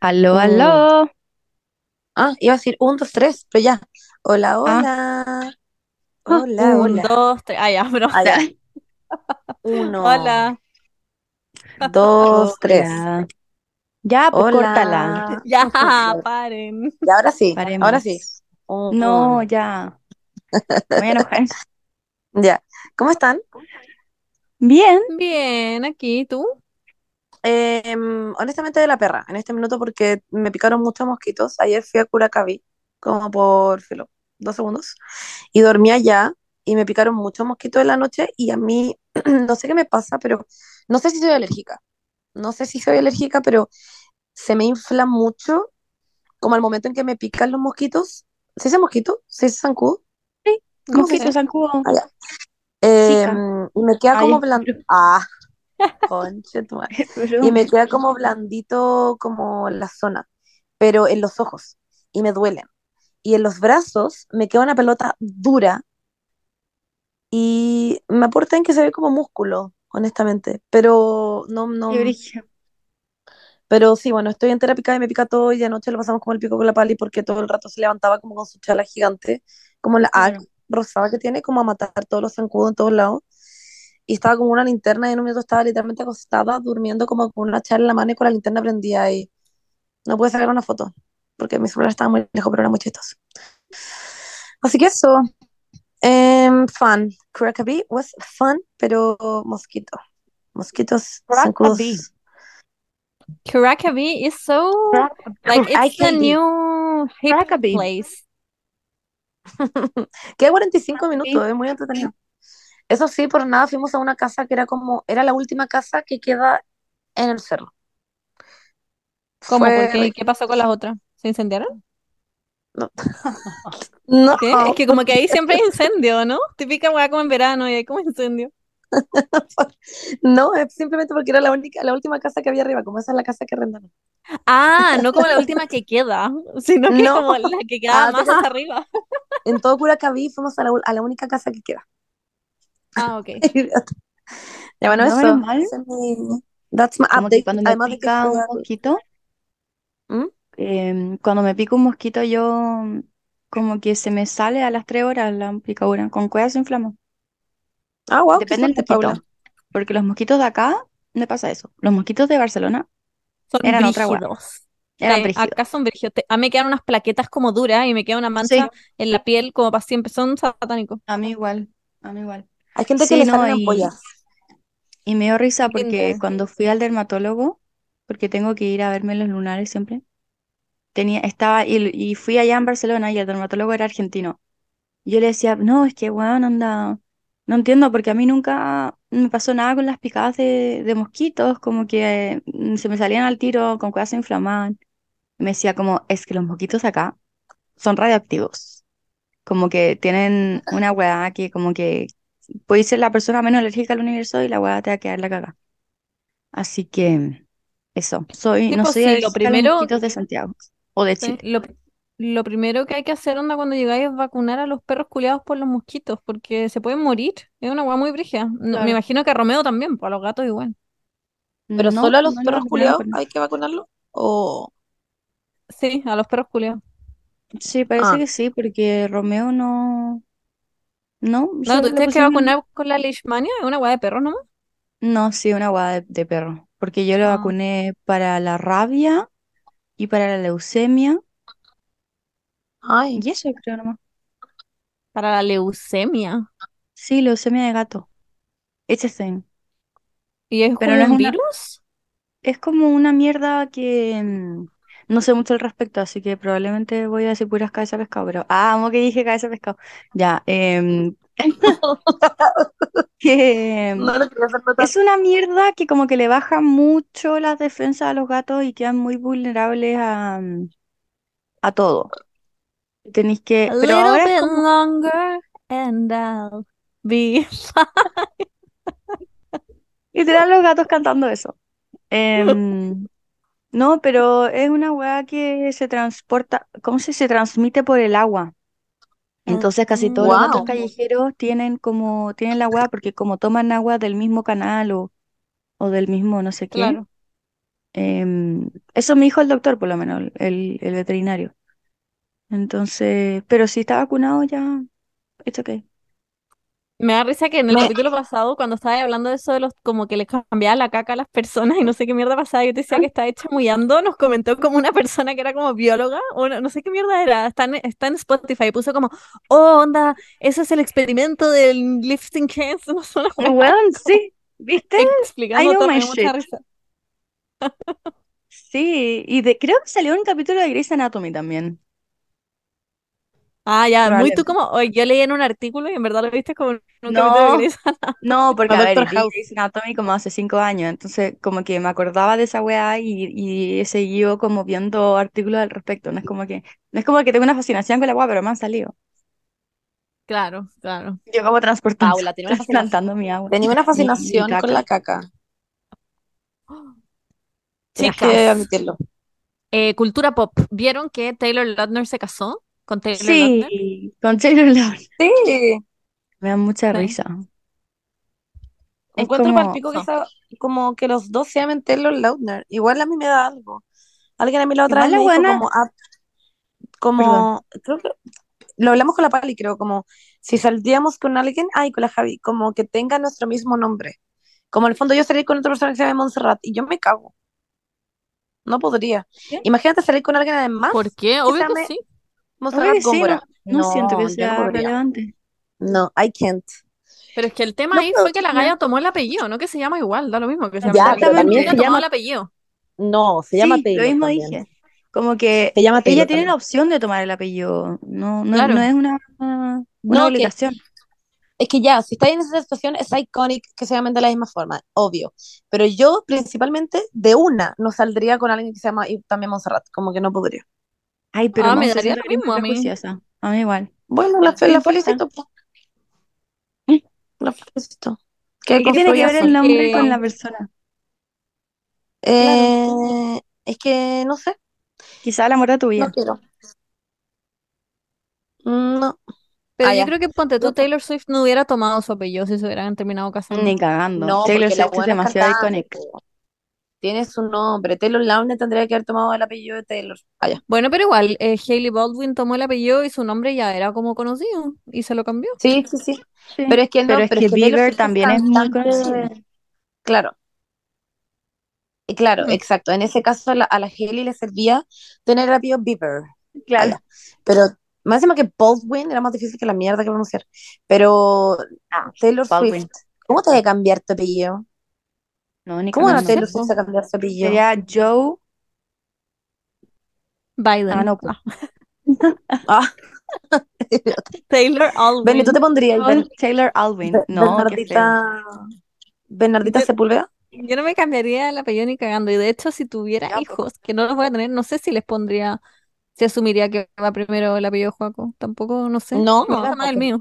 Aló, Un, aló. ah, iba a decir un, dos, tres, pero ya. Hola, Ah, hola. ah, Hola, Un, hola. dos, tres. Ah, ya, bro. Ah, ya. ya. Uno, Hola. dos, tres. Hola. Ya, pues córtala. Hola. Ya, paren. Y ahora sí, ahora sí. Paremos. No, ya. Me voy a enojar. Ya. ¿Cómo están? Bien. Bien, aquí, ¿tú? Em, honestamente de la perra, en este minuto porque me picaron muchos mosquitos. Ayer fui a Curacaví, como por filo, dos segundos, y dormí allá y me picaron muchos mosquitos en la noche y a mí, no sé qué me pasa, pero no sé si soy alérgica. No sé si soy alérgica, pero se me infla mucho como al momento en que me pican los mosquitos. ¿Se dice mosquito? ¿Se dice zancudo? Sí, ¿Cómo se mosquito zancudo. Ah. Em, y me queda como broma, Ah, conche tu madre. es Y me queda como blandito como la zona, pero en los ojos y me duelen. Y en los brazos me queda una pelota dura y me aporta en que se ve como músculo, honestamente. Pero no, no, pero sí, bueno, estoy entera picada y me pica todo y anoche lo pasamos como el pico con la pali porque todo el rato se levantaba como con su chala gigante, como la Claro. rosada que tiene, como a matar todos los zancudos en todos lados. Y estaba como una linterna y en un minuto estaba literalmente acostada, durmiendo como con una chala en la mano y con la linterna prendida y no pude sacar una foto porque mi celular estaba muy lejos, pero era muy chistoso. Así que eso, em, fun. Curacaví was fun, pero mosquito. Mosquitos. Curacaví is so, like, it's the Curacaví. new hip place. Queda 45 Curacaví. minutos, es muy entretenido. Eso sí, por nada fuimos a una casa que era como, era la última casa que queda en el cerro. ¿Cómo? Fue ¿Por qué? ¿Qué pasó con las otras? ¿Se incendiaron? No, no, ¿Qué? Es que como que ahí siempre hay incendio, ¿no? Típica weá como en verano y hay como incendio. no, es simplemente porque era la única, la última casa que había arriba, como esa es la casa que arrendaron. Ah, no como la última que queda, sino que No, como la que queda ah, más hasta arriba. en todo Curacaví fuimos a la, a la única casa que queda. Ah, ok. Ya bueno, No, menos eso. mal. ese es mi- that's my que update. cuando me Además de que pica un mosquito, ¿Mm? em, cuando me pica un mosquito, yo como que se me sale a las tres horas la picadura. Con cueva se inflama. Ah, wow, Depende del mosquito. Paula. Porque los mosquitos de acá me pasa eso. Los mosquitos de Barcelona Son eran otra hueá. Eran brígidos. acá son brígidos. A mí me quedan unas plaquetas como duras y me queda una Sí, mancha en la piel como para siempre. Son satánicos. a mí igual. A mí igual. Hay gente que le no, salen y, ampollas. y me dio risa porque cuando fui al dermatólogo, porque tengo que ir a verme los lunares siempre, tenía, estaba, y, y fui allá en Barcelona y el dermatólogo era argentino. Yo le decía, no, es que weón, anda, no entiendo, porque a mí nunca me pasó nada con las picadas de, de mosquitos, como que mm, se me salían al tiro, con cosas se inflamaban. Y me decía como, es que los mosquitos acá son radioactivos. Como que tienen una weá que como que puede ser la persona menos alérgica al universo y la weá te va a quedar la caga. Así que eso, soy, no soy sí, lo primero, mosquitos de Santiago o de Chile. lo, lo primero que hay que hacer onda cuando llegáis es vacunar a los perros culiados por los mosquitos, porque se pueden morir. Es una hueá muy brígida. No- me imagino que a Romeo también, pues a los gatos igual. Pero No, solo a los no perros culiados hay que vacunarlo. O. Sí, a los perros culiados. Sí, parece Ah, que sí, porque Romeo no, no, No, tú tienes que vacunar con la leishmania, es una hueá de perros nomás. no, sí, una guada de, de perro, porque yo lo Ah, vacuné para la rabia y para la leucemia ay. y eso creo nomás. para la leucemia. Sí, leucemia de gato, ese thing. ¿Y es Pero como no es un una, virus? es como una mierda que mm, no sé mucho al respecto, así que probablemente voy a decir puras cabezas de pescado, pero ah, amo que dije cabeza de pescado. Ya, em, que No notar. Es una mierda que como que le baja mucho las defensas a los gatos y quedan muy vulnerables a, a todo. Tenéis que, A pero little ahora bit como, longer and I'll be literal los gatos cantando eso. Em, no, pero es una weá que se transporta, ¿cómo se se transmite por el agua? Entonces casi todos los gatos callejeros tienen como, tienen la weá porque como toman agua del mismo canal o, o del mismo no sé qué, Claro. Em, eso me dijo el doctor, por lo menos, el, el veterinario. Entonces, pero si está vacunado ya, it's okay. Me da risa que en el Me- capítulo pasado, cuando estaba hablando de eso de los, como que les cambiaba la caca a las personas y no sé qué mierda pasaba, yo te decía que estaba chamullando, nos comentó como una persona que era como bióloga, o no, no sé qué mierda era, está en, está en Spotify, puso como, oh, onda, ese es el experimento del lifting hands, no wea Weón, sí, ¿viste? explicando todo, me mucha risa. Sí, y de, creo que salió un capítulo de Grey's Anatomy también. Ah, ya, muy tú Probablemente. como, oye, yo leí en un artículo y en verdad lo viste como en un capítulo de No, Grey's no, porque A a ver, Doctor vi House. Grey's Anatomy como hace cinco años, entonces como que me acordaba de esa weá y, y he seguido como viendo artículos al respecto. No es como que, no es como que tengo una fascinación con la weá, pero me han salido. Claro, claro. Yo como transportando, Paula, tenía una fascinación. trasplantando mi agua, Tenía una mi, mi fascinación con caca. la caca. Tienes que Chicas, admitirlo. eh, cultura pop, ¿vieron que Taylor Lautner se casó con Taylor Lautner? Sí, con Taylor Lautner. Sí. Me da mucha Sí. risa. Es Encuentro como, palpico que No. esa- como que los dos se llamen Taylor Lautner. Igual a mí me da algo. Alguien a mí la otra igual vez la me dijo como, ah, perdón, como, creo que lo hablamos con la Pali, creo, como si saldríamos con alguien, ay, con la Javi, como que tenga nuestro mismo nombre. Como en el fondo yo salí con otra persona que se llama Montserrat y yo me cago. No podría. ¿qué? Imagínate salir con alguien además ¿Por qué? Obvio que sí. Sí, no, Góngora. no siento que sea relevante. No, I can't. Pero es que el tema No ahí fue que la No, Gaya tomó el apellido, no que se llama igual, da lo mismo que se llame Ya, también se tomó llama, el apellido. no, se llama Sí, lo mismo también. dije. Como que Se llama ella tiene la opción de tomar el apellido, no, no, no es una, una No, que obligación. es que ya, si estáis en esa situación, es iconic que se llamen de la misma forma, obvio. Pero yo, principalmente, de una, no saldría con alguien que se llama y también Montserrat, como que no podría. Ay, pero Ah, me daría lo mismo muy a mí. prejuiciosa. A mí igual. Bueno, la, No fe- la felicito, la felicito. Que ¿Y qué tiene que ver el nombre con la persona? claro. Eh, es que no sé, Quizá el amor de tu no vida. quiero. Mm, No. Pero Ah, yo ya. creo que ponte tú, Taylor Swift no hubiera tomado su apellido si se hubieran terminado casando. Ni cagando. No, Taylor Swift es demasiado icónica. Tiene su nombre. Taylor Lautner tendría que haber tomado el apellido de Taylor. Ah, ya. Bueno, pero igual, eh, Hailey Baldwin tomó el apellido y su nombre ya era como conocido y se lo cambió. Sí, sí, sí. Sí. Pero es que no, Pero es pero que es que Taylor Bieber Swift es también es muy conocido. Claro, y claro, exacto. En ese caso a la, a la Hailey le servía tener el apellido Bieber. Ah, Claro. ya. Pero más encima que Baldwin era más difícil que la mierda que pronunciar. Pero Ah, Taylor Baldwin. Swift, ¿cómo te voy a cambiar tu apellido? No, ni ¿Cómo No Taylor Swift a cambiar su apellido? Sería Joe. Biden. Ah, no. pues. Ah. Taylor Benny, ¿tú te pondrías Ben- Taylor. Be- No. Bernardita, Bernardita Yo, Sepúlveda? yo no me cambiaría el apellido ni cagando. Y de hecho, si tuviera Ya, pues. hijos, que no los voy a tener, no sé si les pondría, si asumiría que va primero el apellido Joaco. Tampoco, no sé. No, gusta más el mío.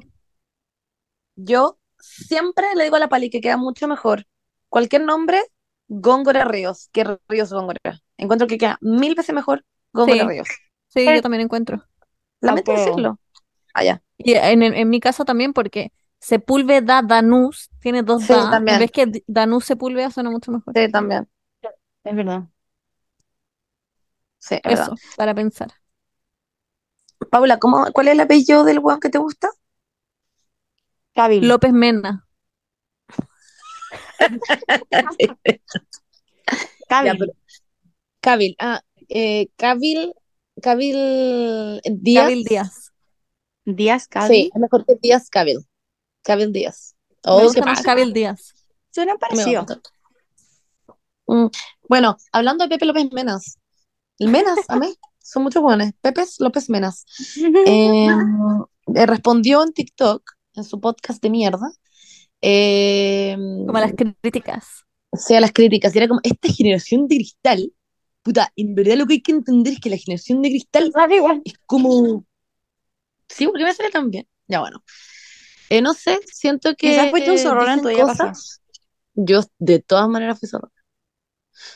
yo siempre le digo a la Pali que queda mucho mejor cualquier nombre, Góngora Ríos, que Ríos Góngora. Encuentro que queda mil veces mejor Góngora Sí, Ríos. sí, yo también encuentro. Lamento Apruebo. decirlo. Allá. Y en, mi caso también, porque Sepúlveda Danús tiene dos Sí, da. También. vez que Danús Sepúlveda suena mucho mejor. Sí, también. Es verdad. Sí, es verdad. Eso, para pensar. Paula, ¿cómo, ¿cuál es el apellido del weón que te gusta? Cabil. López Mena. Ya, Cabil. pero- Cabil. Ah, eh, Cabil, Cabil Díaz. Cabil Díaz. Díaz Sí, Cabil. es mejor que Díaz Cabil. Cabil Díaz. Me Oh, gusta qué más pasa. Cabil Díaz. Suena parecido. Mm, Bueno, hablando de Pepe López Menas. El Menas, a mí, son muchos buenos. Pepe López Menas. Eh, eh, respondió en TikTok, en su podcast de mierda, eh, Como las críticas. o sea, las críticas. Y era como, esta generación de cristal, puta, en verdad lo que hay que entender es que la generación de cristal igual. es como... Sí, porque me sale tan bien. Ya bueno. Eh, no sé, siento que Quizás fuiste un zorrón en tu vida pasada. Yo de todas maneras fui zorrona.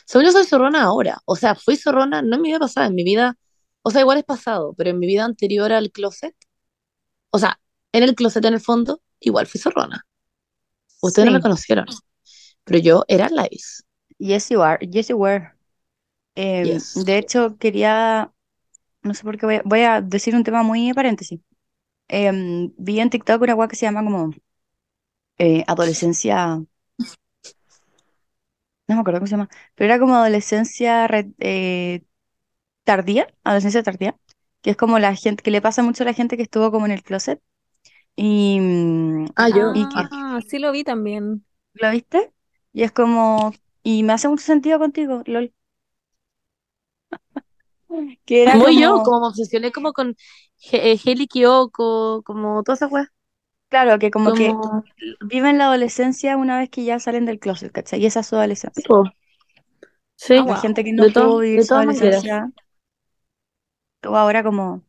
Según yo soy zorrona ahora. O sea, fui zorrona no en mi vida pasada, en mi vida, o sea, igual es pasado, pero en mi vida anterior al closet, o sea, en el closet en el fondo, igual fui zorrona. Ustedes no me conocieron, pero yo era Lives. Yes, you are. Yes, you were. Em, Yes. de hecho, quería, no sé por qué voy a, voy a decir un tema muy paréntesis. Em, vi en TikTok una weá que se llama como eh, adolescencia, no me acuerdo cómo se llama, pero era como adolescencia eh, tardía, adolescencia tardía, que es como la gente, que le pasa mucho a la gente que estuvo como en el closet. Y, mm, Ah, yo. y que, Ah, sí lo vi también. ¿lo viste? Y es como, y me hace mucho sentido contigo, LOL. Que era Muy yo, como, como me obsesioné como con eh, Hailey Kiyoko, como todas esas weas. claro, que como que Como... viven la adolescencia una vez que ya salen del closet, ¿cachai? Y esa es su adolescencia. tipo, Sí, Ah, La wow. gente que no de, pudo vivir de su maneras. adolescencia, todo ahora como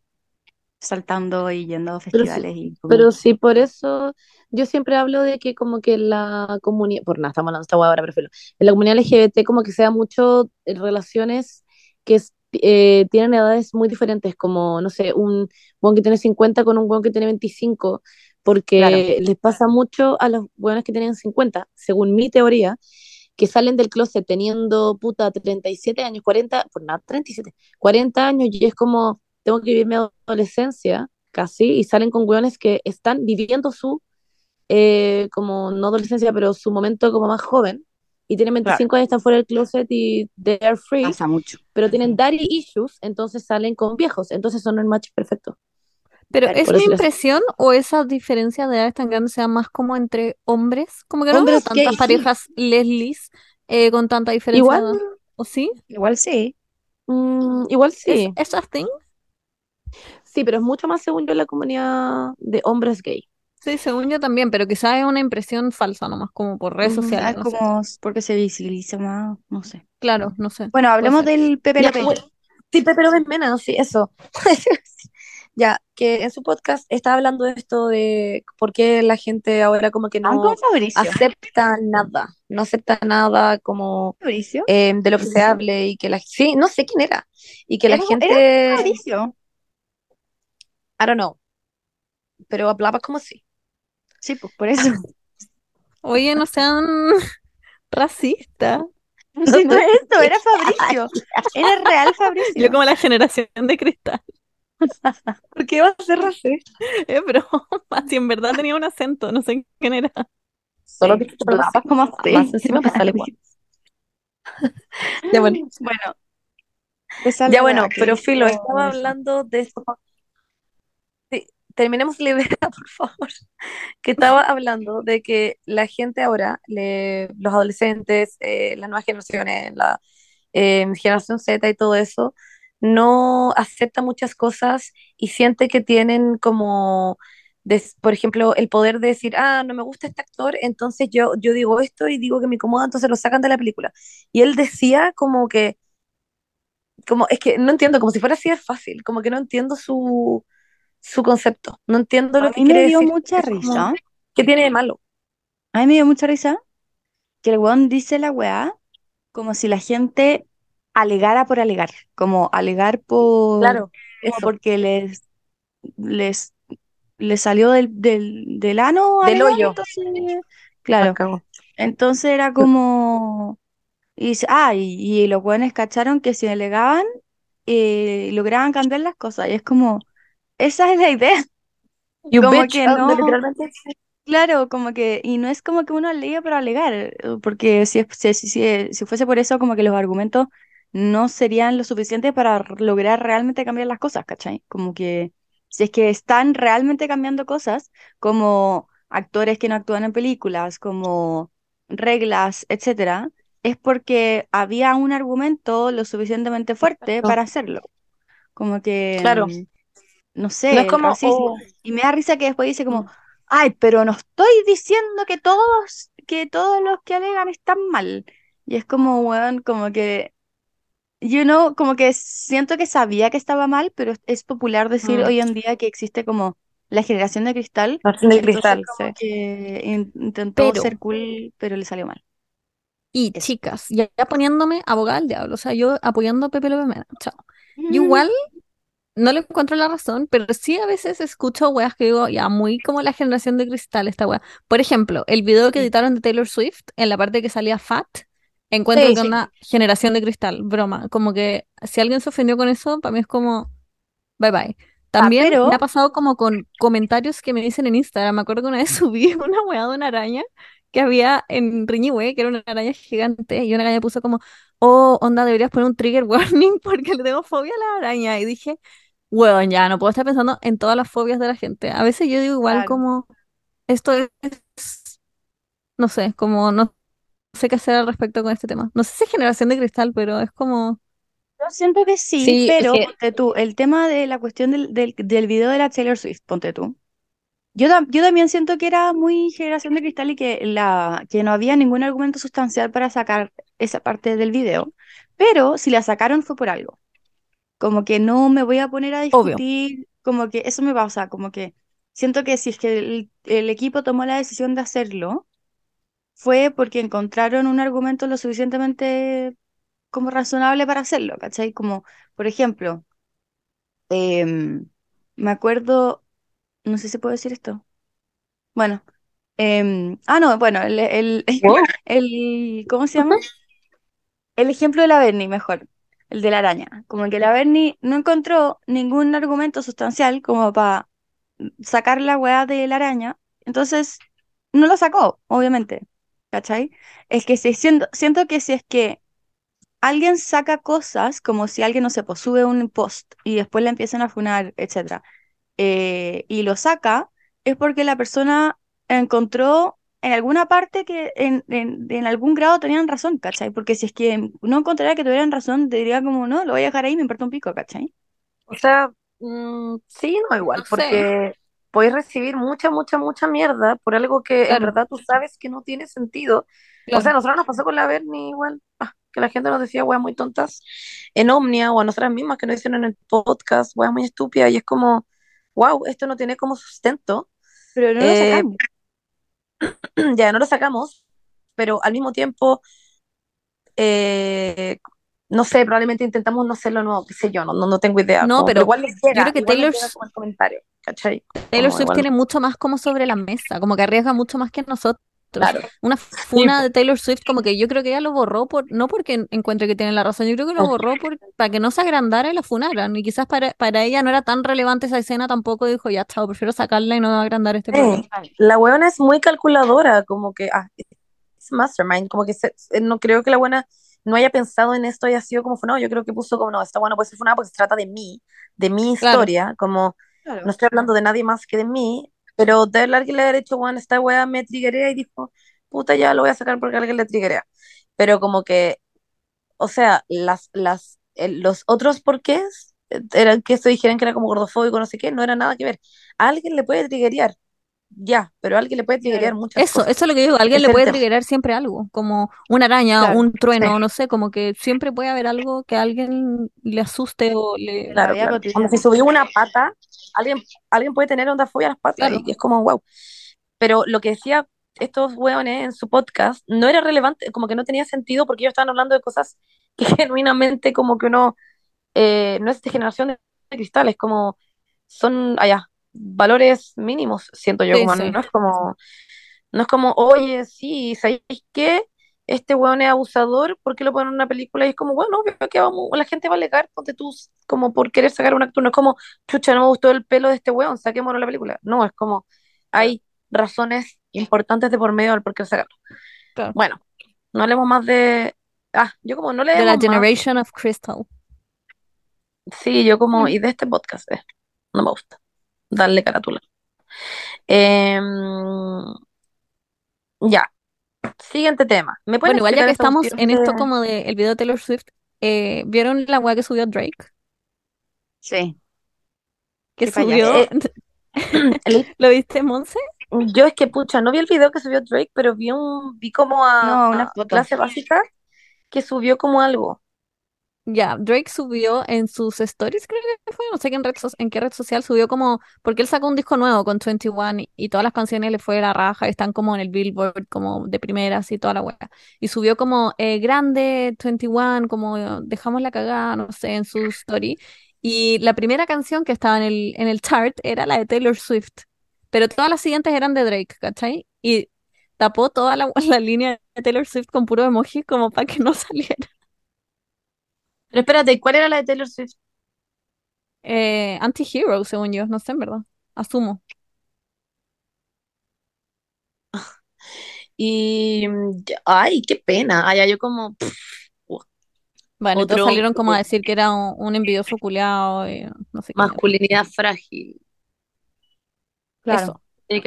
saltando y yendo a Pero festivales y como, pero sí, por eso yo siempre hablo de que como que la comunidad, por nada, estamos hablando de esta ahora, prefiero, en la comunidad LGBT como que sea mucho eh, relaciones que es- eh, tienen edades muy diferentes, como, no sé, un buen que tiene 50 con un buen que tiene 25, claro, porque les pasa mucho a los buenos que tienen 50, según mi teoría, que salen del closet teniendo puta 37 años, 40, por nada, 37, 40 años y es como, tengo que vivir mi adolescencia casi, y salen con hueones que están viviendo su, eh, como no adolescencia, pero su momento como más joven, y tienen claro, 25 años, están fuera del closet y they are free, pasa mucho. pero tienen daddy issues, entonces salen con viejos, entonces son el match perfecto, Pero Claro. ¿es mi decir así. impresión o esa diferencia de edades tan grande sea más como entre hombres? Como que no veo tantas gays, sí. parejas leslis eh, con tanta diferencia Igual. ¿O sí? Igual sí. mm, igual ¿Es, sí, es a thing? Sí, pero es mucho más según yo en la comunidad de hombres gay. Sí, según yo también, pero quizás es una impresión falsa nomás, como por redes sociales, Es no sé. como porque se visibiliza más, no sé. Claro, no sé. Bueno, hablemos del Ya, PPLP. bueno, sí, pero ven menos, sí, eso. Ya, que en su podcast está hablando de esto de por qué la gente ahora como que Ah, no Fabricio. acepta nada, no acepta nada como Fabricio. eh, de lo que se hable y que la, sí, no sé quién era, y que la Era, era gente, Fabricio. I don't know, pero hablaba como sí. Sí, pues por eso. Oye, no sean racistas. No, si no es esto, era Fabricio. Era real Yo Fabricio. como la generación de cristal. ¿Por qué va a ser racista? Es broma, si en verdad tenía un acento, no sé quién era. Solo Sí, algo dudabas como así. sí. Más encima me sale igual. Ya bueno, Bueno, ya la bueno, que pero Filo, estaba hablando de esto. Sí, terminemos la idea, por favor. Que estaba hablando de que la gente ahora, le- los adolescentes, eh, las nuevas generaciones, la eh, generación Z y todo eso, no acepta muchas cosas y siente que tienen como, des- por ejemplo, el poder de decir, ah, no me gusta este actor, entonces yo, yo digo esto y digo que me incomoda, entonces lo sacan de la película. Y él decía como que, como, es que no entiendo, como si fuera así de fácil, como que no entiendo su, su concepto, no entiendo A lo que mí me dio decir. mucha Es como, risa. ¿qué tiene de malo? A mí me dio mucha risa que el weón dice la weá como si la gente alegara por alegar. Como alegar por, Claro, eso, porque les, les, les salió del, del, del ano del alegar, hoyo, entonces, claro. Entonces era como. Y, ah, y, y los weones cacharon que si alegaban, eh, lograban cambiar las cosas. Y es como, esa es la idea. You Como bitch, que ah, no, literalmente. claro, como que, y no es como que uno alegue para alegar, porque si, si, si, si, si fuese por eso, como que los argumentos no serían lo suficiente para lograr realmente cambiar las cosas, ¿cachai? Como que si es que están realmente cambiando cosas, como actores que no actúan en películas, como reglas, etcétera, es porque había un argumento lo suficientemente fuerte para hacerlo. Como que, Claro, mm, no no es sé, como, racismo. oh, Y me da risa que después dice como, mm, ay, pero no estoy diciendo que todos, que todos los que alegan están mal. Y es como, weón, como que, you know, como que siento que sabía que estaba mal, pero es, popular decir mm, hoy en día que existe como la generación de cristal. De cristal, como sí. que in- intentó Pero, ser cool, pero le salió mal. y Eso. chicas, ya, poniéndome abogada del diablo, o sea, yo apoyando a Pepe López Mena, chao. Mm. Yo igual no le encuentro la razón, pero sí a veces escucho weas que digo, ya, muy como la generación de cristal esta wea. Por ejemplo, el video que editaron de Taylor Swift, en la parte que salía Fat, Encuentro Sí, que sí. una generación de cristal, broma. Como que si alguien se ofendió con eso, para mí es como, bye bye. Ah, También pero me ha pasado como con comentarios que me dicen en Instagram. Me acuerdo que una vez subí una weá de una araña que había en Riñihue, que era una araña gigante, y una araña puso como, oh, onda, deberías poner un trigger warning porque le tengo fobia a la araña. Y dije, weón, ya, no puedo estar pensando en todas las fobias de la gente. A veces yo digo igual claro. como, esto es, no sé, como no sé qué hacer al respecto con este tema. No sé si es generación de cristal, pero es como, Yo siento que sí, Sí, es pero que ponte tú, el tema de la cuestión del, del, del video de la Taylor Swift, ponte tú. Yo, tam- yo también siento que era muy generación de cristal y que, la, que no había ningún argumento sustancial para sacar esa parte del video, pero si la sacaron fue por algo. Como que no me voy a poner a obvio. discutir, como que eso me pasa, como que siento que si es que el, el equipo tomó la decisión de hacerlo, fue porque encontraron un argumento lo suficientemente como razonable para hacerlo, ¿cachai? Como, por ejemplo, em, me acuerdo, no sé si puedo decir esto. Bueno, em, ah, no, bueno, el, el, el, ¿cómo se llama? El ejemplo de la Bernie, mejor, el de la araña. Como que la Bernie no encontró ningún argumento sustancial como para sacar la weá de la araña, entonces no lo sacó, obviamente, ¿cachai? Es que si siento, siento que si es que alguien saca cosas, como si alguien, no sé, pues sube un post y después le empiezan a funar, etcétera, eh, y lo saca, es porque la persona encontró en alguna parte que en, en, en algún grado tenían razón, ¿cachai? Porque si es que no encontraría que tuvieran razón, diría como, no, lo voy a dejar ahí, me importa un pico, ¿cachai? O sea, mm, sí, no igual, No sé, porque puedes recibir mucha, mucha, mucha mierda por algo que en verdad tú sabes que no tiene sentido. O sea, a nosotros nos pasó con la Bernie igual, ah, que la gente nos decía weas muy tontas en Omnia o a nosotras mismas que nos dicen en el podcast, weas muy estúpidas, y es como, wow, esto no tiene como sustento. Pero no lo Eh, sacamos. ya no lo sacamos, pero al mismo tiempo, eh, no sé, probablemente intentamos no hacerlo nuevo, qué sé yo, no, no, no tengo idea, No, como, pero igual les yo creo que Taylor, llega como el comentario, ¿cachai? Taylor Swift tiene mucho más como sobre la mesa, como que arriesga mucho más que nosotros. Claro. Una Sí, funa de Taylor Swift, como que yo creo que ella lo borró por, no porque encuentre que tiene la razón, yo creo que lo borró por, para que no se agrandara y la funaran. Y quizás para, para ella no era tan relevante esa escena, tampoco dijo, ya chao, prefiero sacarla y no agrandar este problema. Sí, Claro. la buena es muy calculadora, como que, ah, es mastermind, como que se- no creo que la buena no haya pensado en esto y haya sido como no, yo creo que puso como, no, esta buena puede ser funada porque se trata de mí, de mi Claro, historia, como, no Claro. estoy hablando de nadie más que de mí, pero de verdad alguien le haber hecho, bueno, esta wea me triguea y dijo, puta, ya lo voy a sacar porque alguien le triguea. Pero como que, o sea, las, las, los otros porqués eh, eran que se dijeran que era como gordofóbico, no sé qué, no era nada que ver. Alguien le puede triguear, ya, pero a alguien le puede triguear Claro. muchas eso, cosas. eso es lo que digo, a alguien le puede triggerar siempre algo, como una araña, Claro. un Sí, trueno, no sé, como que siempre puede haber algo que a alguien le asuste o le... la claro, claro. Cuando cotidiana. si subí una pata, alguien, alguien puede tener onda fobia a las patas Claro, y es como, wow. Pero lo que decía estos hueones en su podcast no era relevante, como que no tenía sentido porque ellos estaban hablando de cosas que genuinamente como que uno eh, no es de generación de cristales, como son allá, valores mínimos, siento yo, sí, como sí. no es como, no es como, oye, sí, ¿sabéis qué? Este hueón es abusador, ¿por qué lo ponen en una película? Y es como, bueno, obvio que vamos, la gente va a alegar, ponte tú, como por querer sacar un actor, no es como, chucha, no me gustó el pelo de este hueón, saquémoslo la película. No, es como, hay razones importantes de por medio al por qué sacarlo. Claro. Bueno, no hablemos más de, ah, yo como no De la más, Generation of Crystal. sí, yo como, Mm. y de este podcast, eh, no me gusta, darle carátula. Em, ya, siguiente tema. ¿Me Bueno, igual ya que esta estamos en esto de... como de el video de Taylor Swift, eh, ¿vieron la weá que subió Drake? Sí, Que subió, Eh, ¿lo viste, Monse? yo es que, pucha, no vi el video que subió Drake, pero vi un, vi como a, No, una a clase básica que subió como algo. Ya, Drake subió en sus stories, creo que fue, no sé en, en qué red social subió como, porque él sacó un disco nuevo con 21 y, y todas las canciones le fue la raja, están como en el Billboard, como de primeras y toda la weá. Y subió como eh, grande 21, como dejamos la cagada, no sé, en su story. Y la primera canción que estaba en el, en el chart era la de Taylor Swift, pero todas las siguientes eran de Drake, ¿cachai? Y tapó toda la, la línea de Taylor Swift con puro emoji como para que no saliera. Pero espérate, ¿cuál era la de Taylor Swift? Eh, anti-hero, según yo, no sé, en verdad. Asumo. Y, mm, ya- ay, qué pena. Ay, ya yo como, pff, Bueno, entonces Otro- salieron como a decir que era un, un envidioso culiao y no sé qué. mierda. masculinidad frágil. Claro. Eso. Que-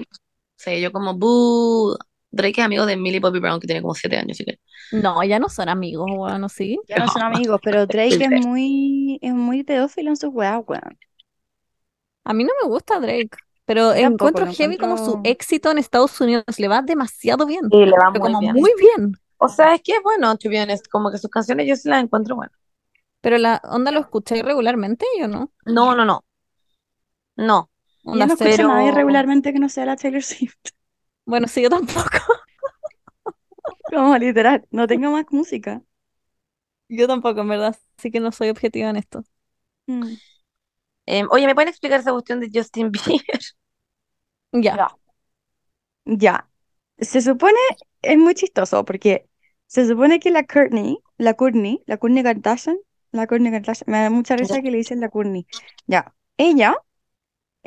sí, yo como, buh. Drake es amigo de Millie Bobby Brown, que tiene como siete años, así que. No, ya no son amigos, bueno, sí. Ya no son amigos, pero Drake es muy, es muy pedófilo en sus weas, weón. A mí no me gusta Drake, pero tampoco, encuentro lo heavy como su éxito en Estados Unidos le va demasiado bien. Sí, le va Pero muy como bien. muy bien. O sea, es que es bueno, to be honest, como que sus canciones yo sí las encuentro buenas. Pero la onda lo escuché regularmente, yo no. No, no, no. No. Yo no escucho a nadie pero- regularmente que no sea la Taylor Swift. Bueno, sí, yo tampoco. Como literal, no tengo más música. Yo tampoco, en verdad. Así que no soy objetiva en esto. Mm. Eh, oye, ¿me pueden explicar esa cuestión de Justin Bieber? Ya. Ya. Ya. Se supone, es muy chistoso porque se supone que la Courtney, la Courtney, la Courtney Kardashian, la Courtney Kardashian, me da mucha risa Ya. que le dicen la Courtney. Ya. Ella,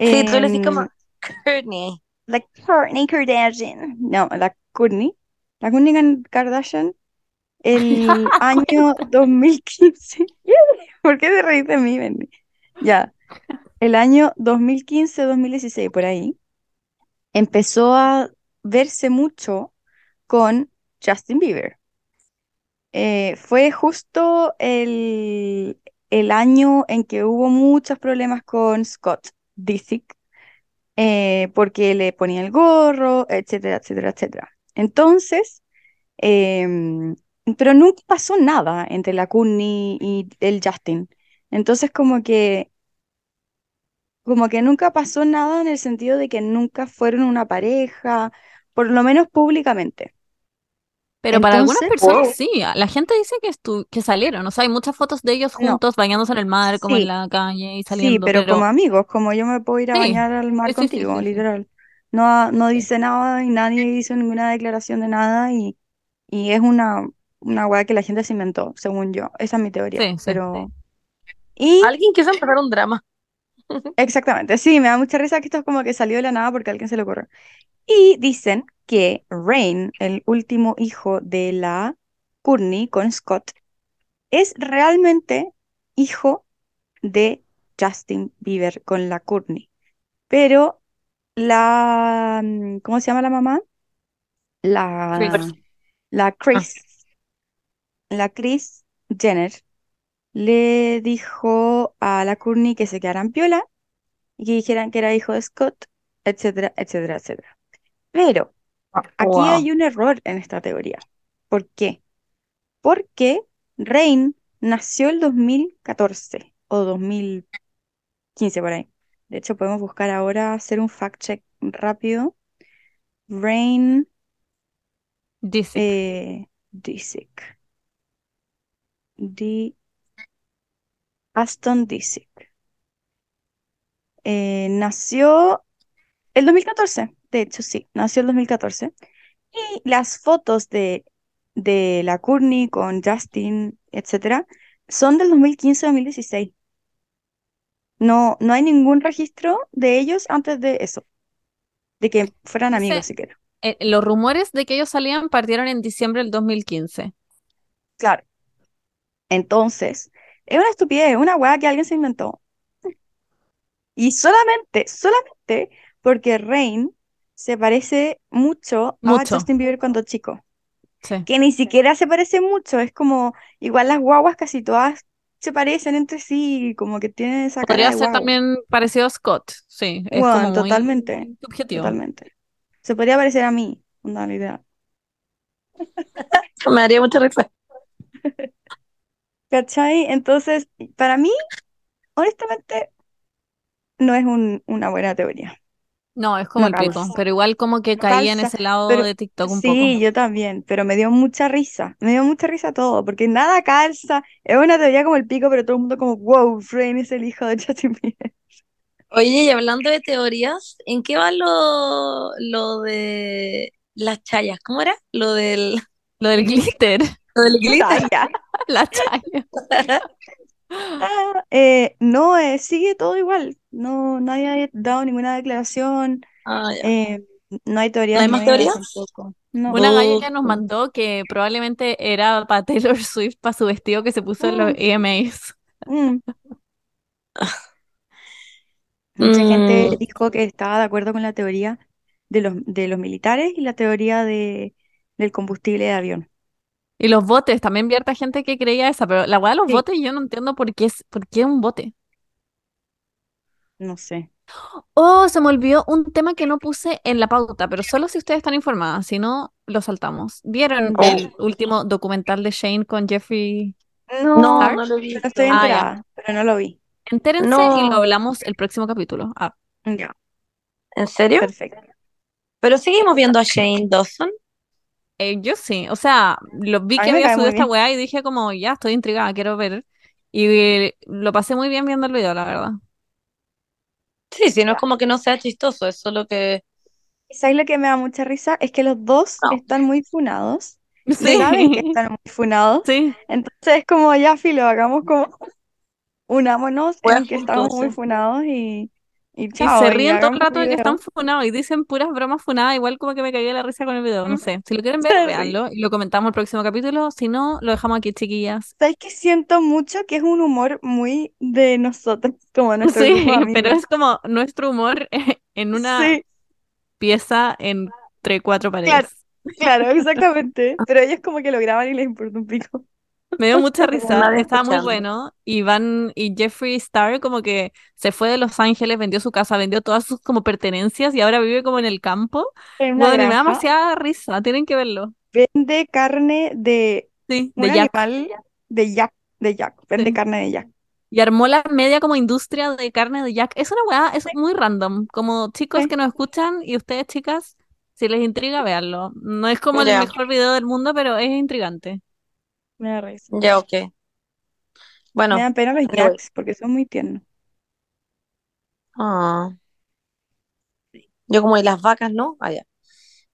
Sí, tú le decís em, como Courtney. La Kourtney Kardashian. No, la Kourtney. La Kourtney Kardashian, el año 2015. ¿Por qué te reís de mí, Benny? Ya. El año 2015-2016, por ahí, empezó a verse mucho con Justin Bieber. Eh, fue justo el, el año en que hubo muchos problemas con Scott Disick, eh, porque le ponía el gorro, etcétera, etcétera, etcétera. Entonces, em, pero nunca pasó nada entre la Courtney y el Justin. Entonces, como que, como que nunca pasó nada en el sentido de que nunca fueron una pareja, por lo menos públicamente. Pero para algunas personas Wow. sí. La gente dice que, estu- que salieron. O sea, hay muchas fotos de ellos No. juntos bañándose en el mar, como Sí. en la calle y Sí, saliendo. pero como amigos, como yo me puedo ir a Sí, bañar al mar sí, sí, sí, contigo, sí, sí. literal. No, no dice nada y nadie hizo ninguna declaración de nada y, y es una, una weá que la gente se inventó, según yo. Esa es mi teoría. Sí, sí, Pero... Y Alguien quiso empezar un drama. exactamente, sí, me da mucha risa que esto es como que salió de la nada porque a alguien se le ocurrió. Y dicen que Rain, el último hijo de la Courtney con Scott, es realmente hijo de Justin Bieber con la Courtney. Pero la, mm, ¿cómo se llama la mamá? La, Kris. la Chris, la Chris Jenner le dijo a la Courtney que se quedaran piola y que dijeran que era hijo de Scott, etcétera, etcétera, etcétera. Pero aquí Wow. hay un error en esta teoría. ¿Por qué? Porque Rain nació el 2014 o 2015 por ahí. De hecho, podemos buscar ahora, hacer un fact check rápido. Rain Dice. eh, Disick. D. Aston Disick. Eh, nació el 2014. De hecho, sí, nació el 2014. Y las fotos de, de la Courtney con Justin, etcétera, son del 2015-2016. No, no hay ningún registro de ellos antes de eso, de que fueran amigos siquiera. Eh, los rumores de que ellos salían partieron en diciembre del 2015. Claro. Entonces, es una estupidez, es una weá que alguien se inventó. Y solamente, solamente porque Rain se parece mucho a. Justin Bieber cuando chico. Sí. Que ni siquiera se parece mucho, es como, igual las guaguas casi todas se parecen entre sí, como que tienen esa cara Podría de ser guagua. también parecido a Scott. Sí, es Bueno, como muy totalmente, subjetivo. totalmente. Se podría parecer a mí, una idea. Me daría mucha risa. ¿Cachai? Entonces, para mí, honestamente, no es un- una buena teoría. No, es como No el pico, pero igual como que No caí en ese lado pero de TikTok un sí, poco. yo también, pero me dio mucha risa, me dio mucha risa todo, porque nada calza, es una teoría como el pico, pero todo el mundo como, wow, Rain es el hijo de Justin Bieber. Oye, y hablando de teorías, ¿en qué va lo, lo de las chayas, ¿cómo era? Lo del, Lo del glitter. lo del glitter. Chaya. La chaya. Ah, eh, no, eh, sigue todo igual. No, nadie ha dado ninguna declaración. Ah, ya. eh, no hay teorías ¿No hay más nuevas teorías? tampoco. No. Una galla Oh. ya nos mandó que probablemente era para Taylor Swift, para su vestido que se puso en los E Mm. EMAs. Mm. Mucha gente Mm. dijo que estaba de acuerdo con la teoría de los, de los militares y la teoría de, del combustible de avión. Y los botes, también vi harta gente que creía esa, pero la weá de los Sí. botes yo no entiendo por qué es, por qué un bote. No sé. Oh, se me olvidó un tema que no puse en la pauta, pero solo si ustedes están informadas, si no, lo saltamos. ¿Vieron Ya. el último documental de Shane con Jeffrey? No, No, Star? no lo he visto. estoy Ah, ya. enterada, pero no lo vi. Entérense y No. lo hablamos el próximo capítulo. Ah, Ya, ¿En serio? perfecto. Pero seguimos viendo a Shane Dawson. Eh, yo sí, o sea, lo vi A que había subido esta weá y dije como, ya, estoy intrigada, quiero ver. Y eh, lo pasé muy bien viendo el video, la verdad. Sí, sí, no es como que no sea chistoso, es solo que ¿Y ¿Sabes lo que me da mucha risa? Es que los dos No. están muy funados Sí. saben que están muy funados. Sí, Entonces es como, ya, filo, hagamos como, unámonos en que estamos muy funados y, y se y ríen todo el rato de que están funados y dicen puras bromas funadas, igual como que me de la risa con el video, no Mm. sé. Si lo quieren ver, Sí. véanlo y lo comentamos el próximo capítulo. Si no, lo dejamos aquí, chiquillas. ¿Sabes que siento mucho que es un humor muy de nosotros, como nuestro Sí, pero es como nuestro humor en una Sí, pieza entre cuatro claro, paredes. claro, exactamente. Pero ellos como que lo graban y les importa un pico. Me dio mucha risa, estaba muy bueno. Y van, y Jeffree Star como que se fue de Los Ángeles, vendió su casa, vendió todas sus como pertenencias y ahora vive como en el campo. En Bueno, me da demasiada risa, tienen que verlo. vende carne de Sí, de Jack. animal de Jack, de Jack, vende Sí. carne de Jack. Y armó la media como industria de carne de Jack. Es una weá, es muy random. Como chicos Sí. que nos escuchan y ustedes chicas, si les intriga, véanlo. No es como el mejor video del mundo, pero es intrigante. Me da risa. Ya, ok. Bueno, Me dan pena los anyway. Jacks porque son muy tiernos. Ah. Yo como, ¿y las vacas no? Ah, ya.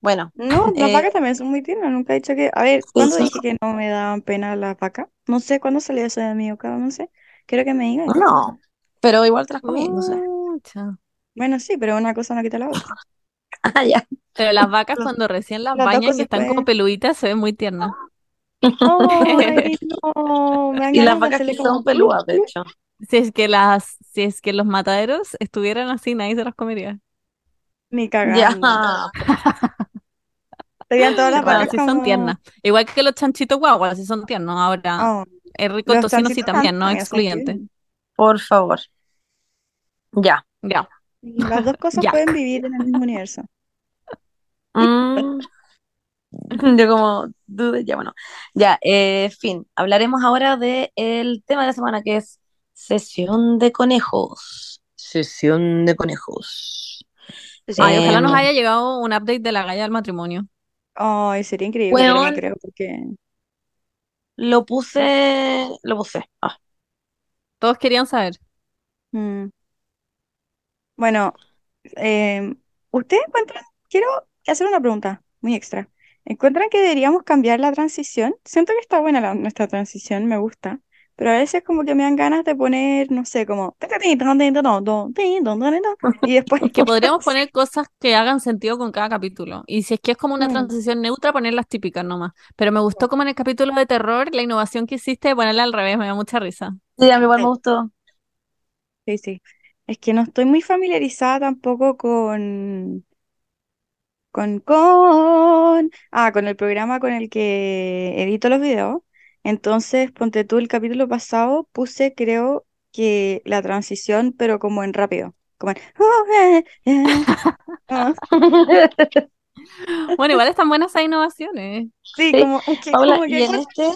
Bueno, No, las eh, vacas también son muy tiernas. Nunca he dicho que. A ver, ¿cuándo sí. dije que no me daban pena las vacas? No sé cuándo salió eso de mi boca, no sé. Quiero que me digan. no, pero igual te las comí, no sé. Bueno, sí, pero una cosa no quita la otra. Ah, ya. Pero las vacas cuando recién las Las bañan y están como peluditas se ven muy tiernas. Ay, no, me dan Y las vacas que son pelúas, de hecho. Si es que las, si es que los mataderos estuvieran así, nadie se las comería. ni Ya. cagando. Serían todas las Bueno, vacas sí son tiernas. Igual que los chanchitos guaguas, sí son tiernos. Ahora, Oh, el rico el tocino sí también, no excluyente. Por favor. Ya. Ya, Las dos cosas ya. pueden vivir en el mismo universo. Mm. Yo como dude, ya bueno. Ya, eh, fin. Hablaremos ahora del tema de la semana que es sesión de conejos. Sesión de conejos. Ay, ojalá Em, nos haya llegado un update de la galla del matrimonio. Ay, sería increíble, pero no Weón. creo porque. Lo puse, lo puse. Ah, Todos querían saber. mm. Bueno, eh, ¿ustedes encuentran? Quiero hacer una pregunta muy extra. ¿Encuentran que deberíamos cambiar la transición? Siento que está buena la- nuestra transición, me gusta, pero a veces como que me dan ganas de poner, no sé, como y después Es que podríamos poner cosas que hagan sentido con cada capítulo. Y si es que es como una Mm. transición neutra, poner las típicas nomás. Pero me gustó como en el capítulo de terror, la innovación que hiciste de ponerla al revés, me da mucha risa. sí, a mí igual me Sí. gustó. Sí, sí. Es que no estoy muy familiarizada tampoco con, con, con, ah, con el programa con el que edito los videos. Entonces, ponte tú el capítulo pasado, puse, creo que la transición, pero como en rápido. Como en, oh, eh, eh, ah. Bueno, igual están buenas esas innovaciones. Sí, Sí. como, es que Paula, como que y en este,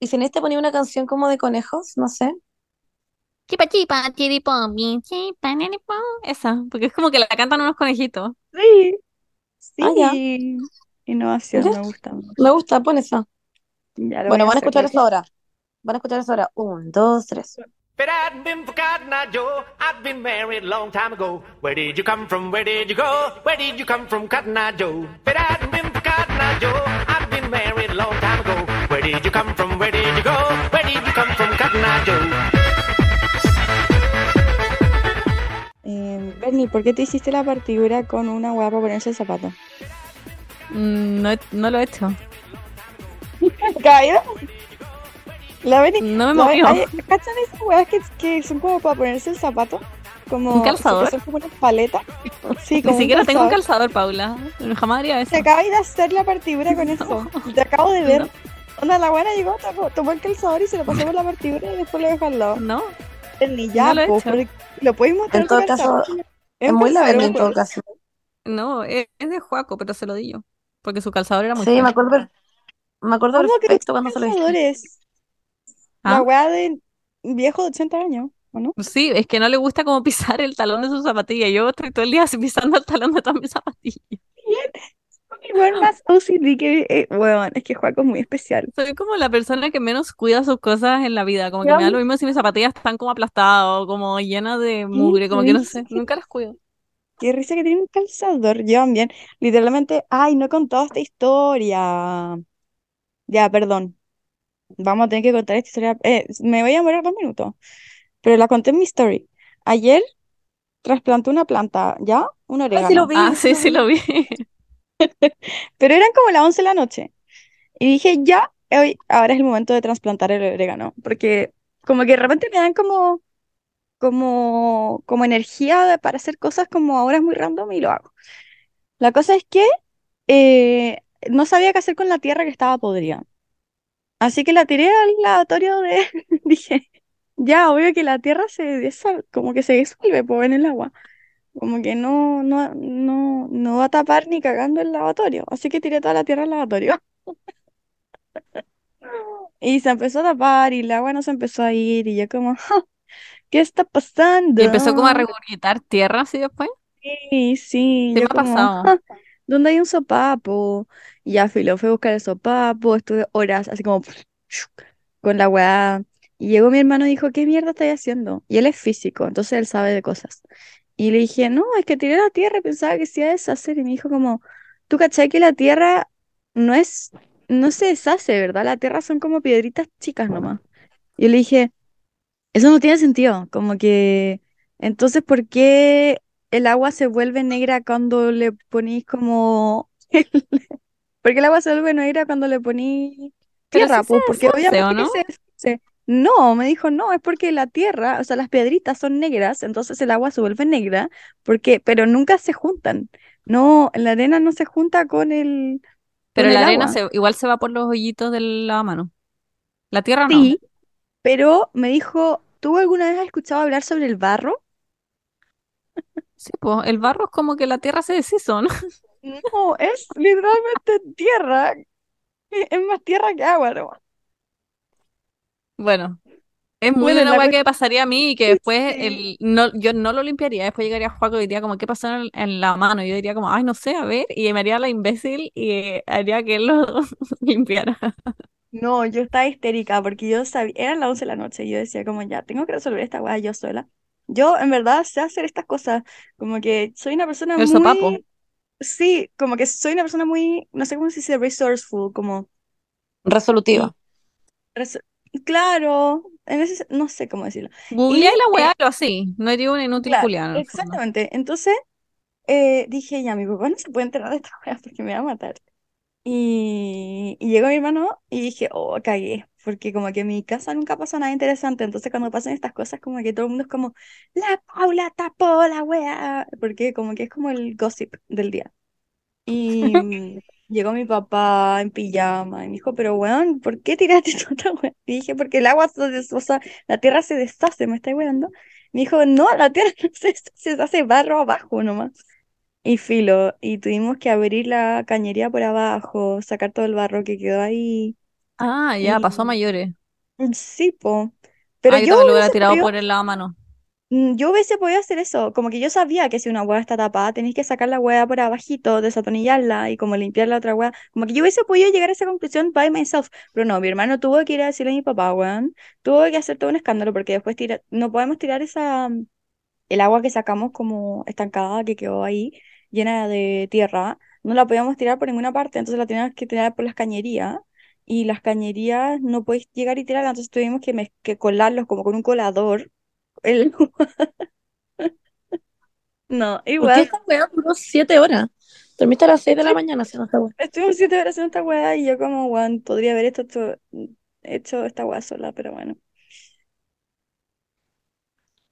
y si en este ponía una canción como de conejos, no sé. Chipa chipa, nenipo. Esa, porque es como que la cantan unos conejitos. sí, Ah, ya. sí. Innovación, Mira. me gusta. mucho. Me gusta, pon esa. Ya lo Bueno, voy a van a escuchar eso ahora. Van a escuchar eso ahora. Un, dos, tres. It hadn't been for Cotton Eye Joe, I'd been married a long time ago. Where did you come from? Where did you go? Where did you come from, Cotton Eye Joe? It hadn't been for Cotton Eye Joe, I'd been married a long time ago. Where did you come from? Where did you go? Where did you come from, Cotton Eye Joe? Bernie, ¿por qué te hiciste la partidura con una hueá para ponerse el zapato? Mm, No, he- no lo he hecho. ¿Caído? La Bernie, No me movió. ¿Cachan esas hueás que, que son como para ponerse el zapato? Como, ¿Un calzador? son como una paleta. Sí, Ni como un siquiera tengo un calzador. Paula. Jamás haría eso. Te acabas de hacer la partidura con eso. Te acabo de ver. Onda, la buena llegó, tomó, tomó el calzador y se lo pasó por la partidura y después lo dejó al lado. No, Bernie, ya, No lo he po, hecho. lo podéis mostrar. En todo caso, calzador. Es muy la calzador, Berni en todo caso. no, es, es de Juaco, pero se lo di yo. Porque su calzador era muy Sí, me acuerdo, me acuerdo ¿Cómo que perfecto cuando se lo calzadores? ¿Ah? La weá de viejo de 80 años, ¿o no? Sí, es que no le gusta como pisar el talón de su zapatilla. Yo estoy todo el día pisando el talón de todas mis zapatillas. Igual más OCD que, eh, weón, es que Juaco es muy especial. Soy como la persona que menos cuida sus cosas en la vida. Como que me da lo mismo si mis zapatillas están como aplastadas o como llenas de mugre. Como que no sé, nunca las cuido. Qué risa que tiene un calzador. Yo también, literalmente, ay, no he contado esta historia. Ya, perdón. Vamos a tener que contar esta historia. Eh, me voy a morir dos minutos, pero la conté en mi story. Ayer trasplanté una planta, ¿ya? Un orégano. sí lo vi, Ah, sí sí, lo vi. Pero eran como las 11 de la noche. Y dije, ya, hoy, ahora es el momento de trasplantar el orégano. Porque como que de repente me dan como, como, como energía para hacer cosas como ahora es muy random y lo hago. La cosa es que eh, no sabía qué hacer con la tierra que estaba podrida. Así que la tiré al lavatorio de... Dije, ya, obvio que la tierra se como que se disuelve pues, en el agua. Como que no, no, no, no va a tapar ni cagando el lavatorio. Así que tiré toda la tierra al lavatorio. Y se empezó a tapar y el agua no se empezó a ir. Y yo como, "Ja, ¿qué está pasando? Y empezó como a regurgitar tierra así después. Sí, sí, Sí yo me ha como, pasado. "Ja, ¿dónde hay un sopapo? Y ya filo, fui a buscar el sopapo, estuve horas así como con la weá. Y llegó mi hermano y dijo, ¿qué mierda estáis haciendo? Y él es físico, entonces él sabe de cosas. Y le dije, no, es que tiré la tierra y pensaba que se iba a deshacer. Y me dijo como, ¿tú cachai que la tierra no es, no se deshace, ¿verdad? La tierra son como piedritas chicas nomás. Y yo le dije, eso no tiene sentido, como que, entonces, ¿por qué el agua se vuelve negra cuando le ponís como... ¿Por qué el agua se vuelve negra cuando le ponís tierra? Pues porque deshace, ¿o obviamente no? se deshace. No, me dijo, no, es porque la tierra, o sea, las piedritas son negras, entonces el agua se vuelve negra, porque, pero nunca se juntan. No, la arena no se junta con el, Pero con el la arena agua. se, igual se va por los hoyitos de la mano. La tierra no. Sí, pero me dijo, ¿tú alguna vez has escuchado hablar sobre el barro? Sí, pues el barro es como que la tierra se deshizo, ¿no? No, es literalmente tierra. Es más tierra que agua, ¿no? Bueno, es muy Bueno, una la que pasaría a mí y que después el, no, yo no lo limpiaría. Después llegaría Juaco y diría como, ¿qué pasó en, en la mano? Y yo diría como, ay, no sé, a ver. Y me haría la imbécil y haría que él lo limpiara. No, yo estaba histérica porque yo sabía, eran las 11 de la noche y yo decía como ya, tengo que resolver esta weá yo sola. Yo en verdad sé hacer estas cosas, como que soy una persona El sopapo. muy, sí, como que soy una persona muy, no sé cómo se dice, resourceful, como, Resolutiva. res- claro, en ese, no sé cómo decirlo. Googleá Y, la eh, weá, pero así. No eres una inútil claro, culiana, en fondo. exactamente. Entonces eh, dije, ya, mi papá no se puede enterar de esta weá porque me va a matar. Y, y llegó mi hermano y dije, oh, cagué, porque como que en mi casa nunca pasa nada interesante, entonces cuando pasan estas cosas como que todo el mundo es como, la Paula tapó la wea, porque como que es como el gossip del día. Y mm, llegó mi papá en pijama y me dijo, pero weón, ¿por qué tiraste esta wea? Y dije, porque el agua, o sea, la tierra se deshace, ¿me estás weando? Me dijo, no, la tierra no se deshace, se hace barro abajo nomás. Y filo, y tuvimos que abrir la cañería por abajo, sacar todo el barro que quedó ahí. Ah, ya, pasó a mayores. sí, po. Pero Ah, yo yo también lo hubiera tirado por el lavamano. Mm, Yo hubiese podido hacer eso, como que yo sabía que si una hueá está tapada, tenéis que sacar la hueá por abajito, desatornillarla y como limpiar la otra hueá. Como que yo hubiese podido llegar a esa conclusión by myself, pero no, mi hermano tuvo que ir a decirle a mi papá, weón, tuvo que hacer todo un escándalo porque después tira, no podemos tirar esa, el agua que sacamos como estancada que quedó ahí, llena de tierra, no la podíamos tirar por ninguna parte, entonces la teníamos que tirar por las cañerías. Y las cañerías no podéis llegar y tirarlas, entonces tuvimos que, que colarlos como con un colador. El, no, ¿Por qué igual. esta weá duró siete horas? Dormiste a las seis de la mañana haciendo esta weá. Estuvimos siete horas haciendo esta weá y yo como, weón, podría haber hecho, esto- hecho esta weá sola, pero bueno.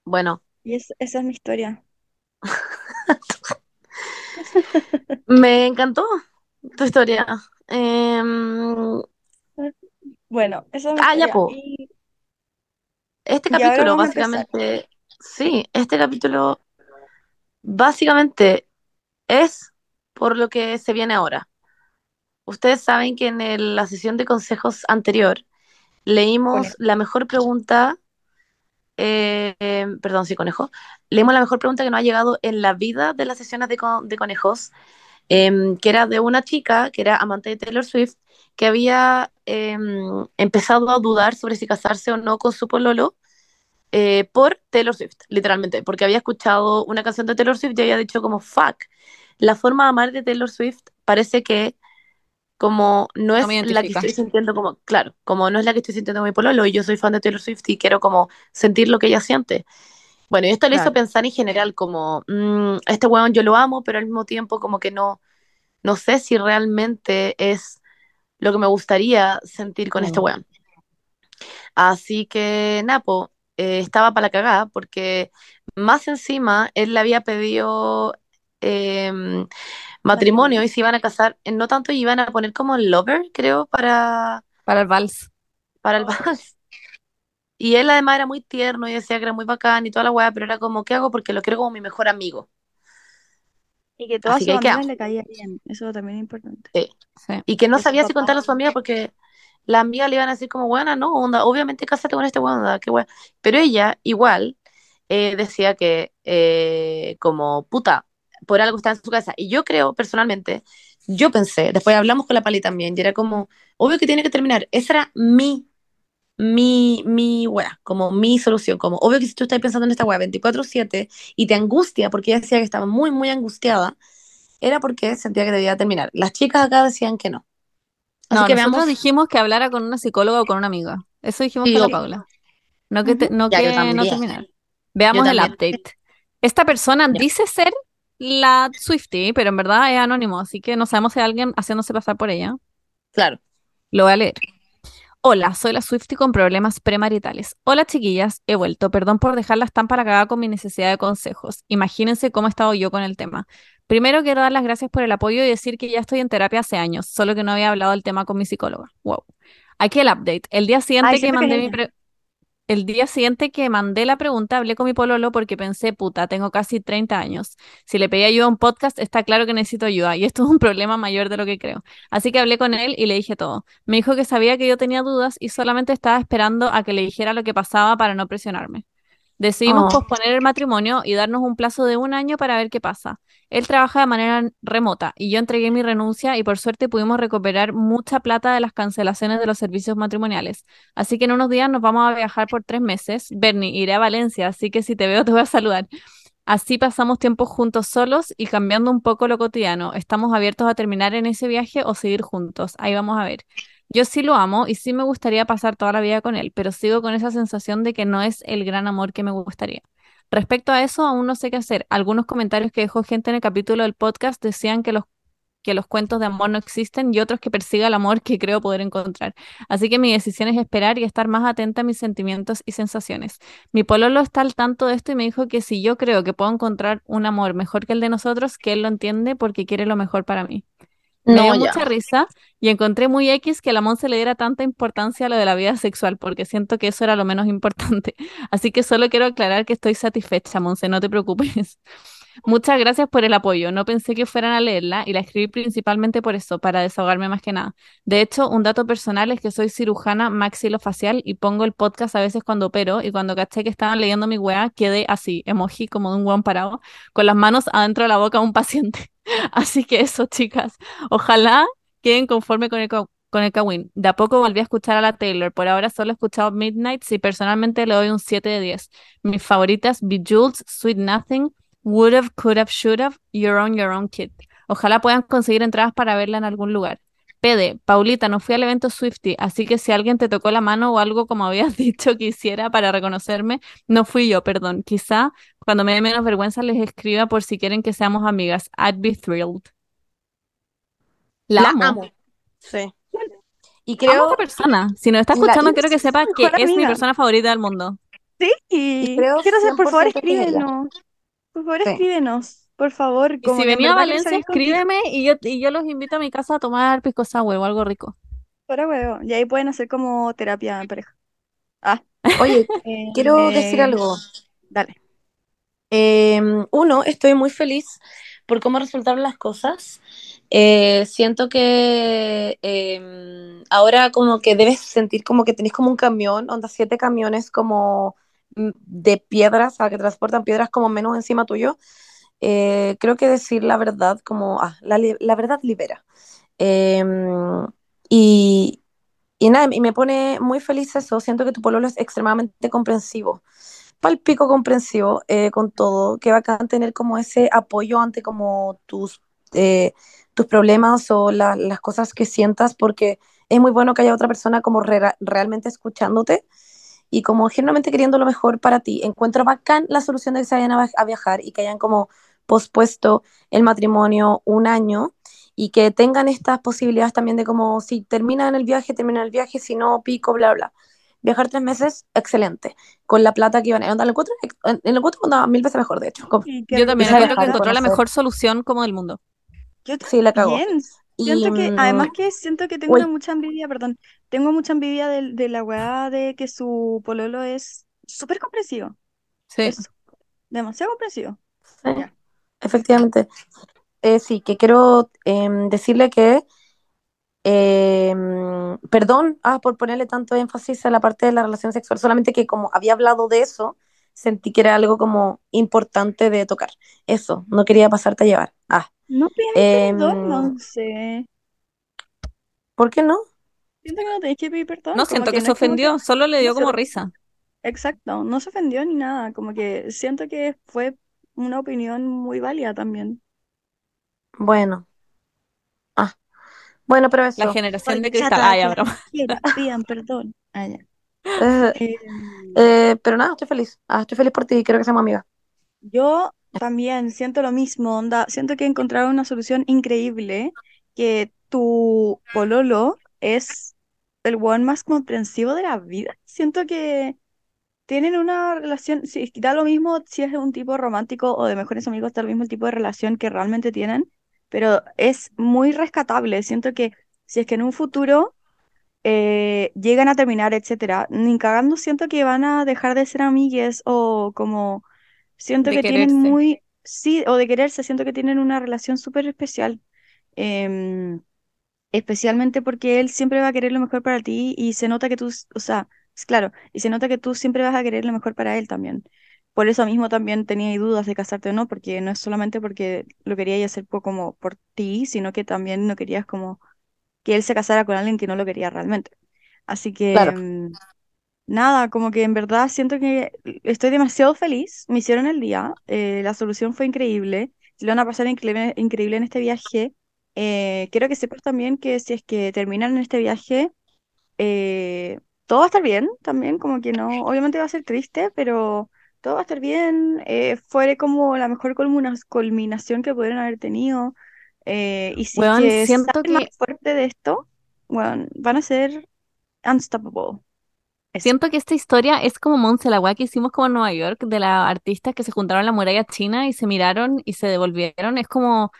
Bueno, Y es- esa es mi historia. me encantó tu historia. Em, Bueno, esa es mi ah, ya, historia. po. Y, Este capítulo básicamente, sí, este capítulo básicamente es por lo que se viene ahora. Ustedes saben que en el- la sesión de consejos anterior leímos la mejor pregunta, eh, eh, perdón, sí, conejo, leímos la mejor pregunta que nos ha llegado en la vida de las sesiones de, con- de conejos, em, que era de una chica que era amante de Taylor Swift, que había em, empezado a dudar sobre si casarse o no con su pololo eh, por Taylor Swift, literalmente, porque había escuchado una canción de Taylor Swift y había dicho como, fuck, la forma de amar de Taylor Swift parece que como no No es me la que estoy sintiendo como, claro, como no es la que estoy sintiendo mi pololo y yo soy fan de Taylor Swift y quiero como sentir lo que ella siente. Bueno, y esto le hizo Claro. pensar en general como, mm, este weón yo lo amo, pero al mismo tiempo como que no, no sé si realmente es lo que me gustaría sentir con este Mm. weón. Así que, Napo, eh, estaba para la cagada porque más encima él le había pedido em, matrimonio y se iban a casar, no tanto iban a poner como lover, creo, para, Para el vals. para el vals. Y él además era muy tierno y decía que era muy bacán y toda la weá, pero era como, ¿qué hago? Porque lo quiero como mi mejor amigo. Y que todas Así sus que amigas le caía bien. Eso también es importante. Sí. Sí. Y que no Que sabía si contarle a su amiga porque la amiga le iban a decir como, buena, no, onda, obviamente cásate con este onda, qué weá. Pero ella, igual, eh, decía que, eh, como, puta, por algo está en su casa. Y yo creo, personalmente, yo pensé, después hablamos con la Pali también, y era como, obvio que tiene que terminar. Esa era mi, mi, mi weá, como mi solución. Como, obvio que si tú estás pensando en esta weá 24-7 y te angustia, porque ella decía que estaba muy, muy angustiada, era porque sentía que debía terminar. Las chicas acá decían que no. Así No, que nosotros veamos. dijimos que hablara con una psicóloga o con una amiga. Eso dijimos Sí, con. Paula. No que, te- no Ya, que no terminar. Veamos el update. Esta persona Ya. dice ser la Swiftie, pero en verdad es anónimo, así que no sabemos si hay alguien haciéndose pasar por ella. Claro. Lo voy a leer. Hola, soy la Swiftie con problemas premaritales. Hola, chiquillas, he vuelto. Perdón por dejarlas tan para cagar con mi necesidad de consejos. Imagínense cómo he estado yo con el tema. Primero quiero dar las gracias por el apoyo y decir que ya estoy en terapia hace años, solo que no había hablado del tema con mi psicóloga. Wow. Aquí el update. El día siguiente Ay, que mandé mi pre- el día siguiente que mandé la pregunta, hablé con mi pololo porque pensé, puta, tengo casi 30 años. Si le pedí ayuda a un podcast, está claro que necesito ayuda y esto es un problema mayor de lo que creo. Así que hablé con él y le dije todo. Me dijo que sabía que yo tenía dudas y solamente estaba esperando a que le dijera lo que pasaba para no presionarme. Decidimos Oh. posponer el matrimonio y darnos un plazo de un año para ver qué pasa. Él trabaja de manera remota y yo entregué mi renuncia y por suerte pudimos recuperar mucha plata de las cancelaciones de los servicios matrimoniales. Así que en unos días nos vamos a viajar por tres meses. Bernie, iré a Valencia, así que si te veo te voy a saludar. Así pasamos tiempo juntos solos y cambiando un poco lo cotidiano. Estamos abiertos a terminar en ese viaje o seguir juntos. Ahí vamos a ver. Yo sí lo amo y sí me gustaría pasar toda la vida con él, pero sigo con esa sensación de que no es el gran amor que me gustaría. Respecto a eso, aún no sé qué hacer. Algunos comentarios que dejó gente en el capítulo del podcast decían que los, que los cuentos de amor no existen y otros que persiga el amor que creo poder encontrar. Así que mi decisión es esperar y estar más atenta a mis sentimientos y sensaciones. Mi pololo está al tanto de esto y me dijo que si yo creo que puedo encontrar un amor mejor que el de nosotros, que él lo entiende porque quiere lo mejor para mí. Me No, dio ya. mucha risa y encontré muy X que a la Monse le diera tanta importancia a lo de la vida sexual, porque siento que eso era lo menos importante. Así que solo quiero aclarar que estoy satisfecha, Monse, no te preocupes. Muchas gracias por el apoyo. No pensé que fueran a leerla y la escribí principalmente por eso, para desahogarme más que nada. De hecho, un dato personal es que soy cirujana maxilofacial y pongo el podcast a veces cuando opero y cuando caché que estaban leyendo mi weá, quedé así, emoji como de un weón parado, con las manos adentro de la boca de un paciente. Así que eso, chicas. Ojalá queden conforme con el, co- con el Kawin. De a poco volví a escuchar a la Taylor. Por ahora solo he escuchado Midnights y personalmente le doy un 7 de 10. Mis favoritas, Bejeweled, Sweet Nothing, Would've, Could've, Should've, Your Own, Your Own Kid. Ojalá puedan conseguir entradas para verla en algún lugar. Pede, Paulita, no fui al evento Swifty, así que si alguien te tocó la mano o algo como habías dicho que hiciera para reconocerme, no fui yo, perdón. Quizá cuando me dé menos vergüenza les escriba por si quieren que seamos amigas. I'd be thrilled. La, La amo. amo. Sí. Y Amo a creo, esta persona. Si nos está La- escuchando, quiero que sepa que es mi persona favorita del mundo. Sí, Y creo quiero ser, por favor, 100% que es ella. escríbenos. Por favor, Sí. escríbenos. Por favor, como si venía a Valencia, escríbeme y yo, y yo los invito a mi casa a tomar pisco sour o algo rico. Fuera huevo. Y ahí pueden hacer como terapia en pareja. Ah, Oye, eh, quiero decir algo. Dale. Eh, uno, estoy muy feliz por cómo resultaron las cosas. Eh, siento que eh, ahora como que debes sentir como que tenés como un camión, onda siete camiones como de piedras, sea, que transportan piedras como menos encima tuyo. Eh, creo que decir la verdad como, ah, la, la verdad libera. Eh, y, y nada, y me pone muy feliz eso. Siento que tu pololo es extremadamente comprensivo palpico comprensivo eh, con todo, qué bacán tener como ese apoyo ante como tus, eh, tus problemas o la- las cosas que sientas, porque es muy bueno que haya otra persona como re- realmente escuchándote y como genuinamente queriendo lo mejor para ti. Encuentro bacán la solución de que se vayan a, viajar y que hayan como pospuesto el matrimonio un año y que tengan estas posibilidades también de como si terminan el viaje, terminan el viaje, si no, pico, bla, bla. Viajar tres meses, excelente. Con la plata que iban a onda, lo encuentro, en- lo encuentro onda mil veces mejor, de hecho. Como- Yo también encuentro que encontró la mejor solución como del mundo. Yo Sí, la cagó. Siento que, mm, además que siento que tengo uy. mucha envidia, perdón, tengo mucha envidia de, de la weá de que su pololo es súper comprensivo. Sí. Demasiado comprensivo. Sí, Ya. efectivamente. Eh, sí, que quiero em, decirle que, em, perdón ah, por ponerle tanto énfasis a la parte de la relación sexual, solamente que como había hablado de eso, sentí que era algo como importante de tocar. Eso, no quería pasarte a llevar. Ah, No pidas Em, perdón, Monse. ¿por qué no? Siento que no tenés que pedir perdón. No, siento que no se ofendió, solo le no dio como risa. Exacto, no se ofendió ni nada. Como que siento que fue una opinión muy válida también. Bueno. Ah, bueno, pero La eso. generación de cristal. chata, Ah, pidan perdón. Ah, ya. Eh, Em, eh, pero nada, estoy feliz. Ah, estoy feliz por ti y quiero que seamos amigas. Yo también siento lo mismo, onda. Siento que encontraron una solución increíble, que tu pololo es el one más comprensivo de la vida. Siento que tienen una relación, sí, da lo mismo si es un tipo romántico o de mejores amigos, da lo mismo el tipo de relación que realmente tienen, pero es muy rescatable. Siento que si es que en un futuro eh, llegan a terminar, etcétera, ni cagando siento que van a dejar de ser amigues o como siento De que tienen muy, sí, o de quererse, siento que tienen una relación súper especial. Em, especialmente porque él siempre va a querer lo mejor para ti y se nota que tú, o sea, es claro, y se nota que tú siempre vas a querer lo mejor para él también. Por eso mismo también tenía dudas de casarte o no, porque no es solamente porque lo querías hacer como por ti, sino que también no querías como que él se casara con alguien que no lo quería realmente. Así que, Claro. Nada, como que en verdad siento que estoy demasiado feliz. Me hicieron el día, eh, la solución fue increíble. Se lo van a pasar increíble, increíble en este viaje. Eh, quiero que sepas también que si es que terminan en este viaje, eh, todo va a estar bien también, como que no, obviamente va a ser triste, pero todo va a estar bien. Eh, fue como la mejor culmina- culminación que pudieron haber tenido. Y si es Weón, que siento salen más que fuerte de esto, bueno, van a ser unstoppable. Siento que esta historia es como Monse, la weá que hicimos como en Nueva York, de las artistas que se juntaron en la muralla china y se miraron y se devolvieron. Es como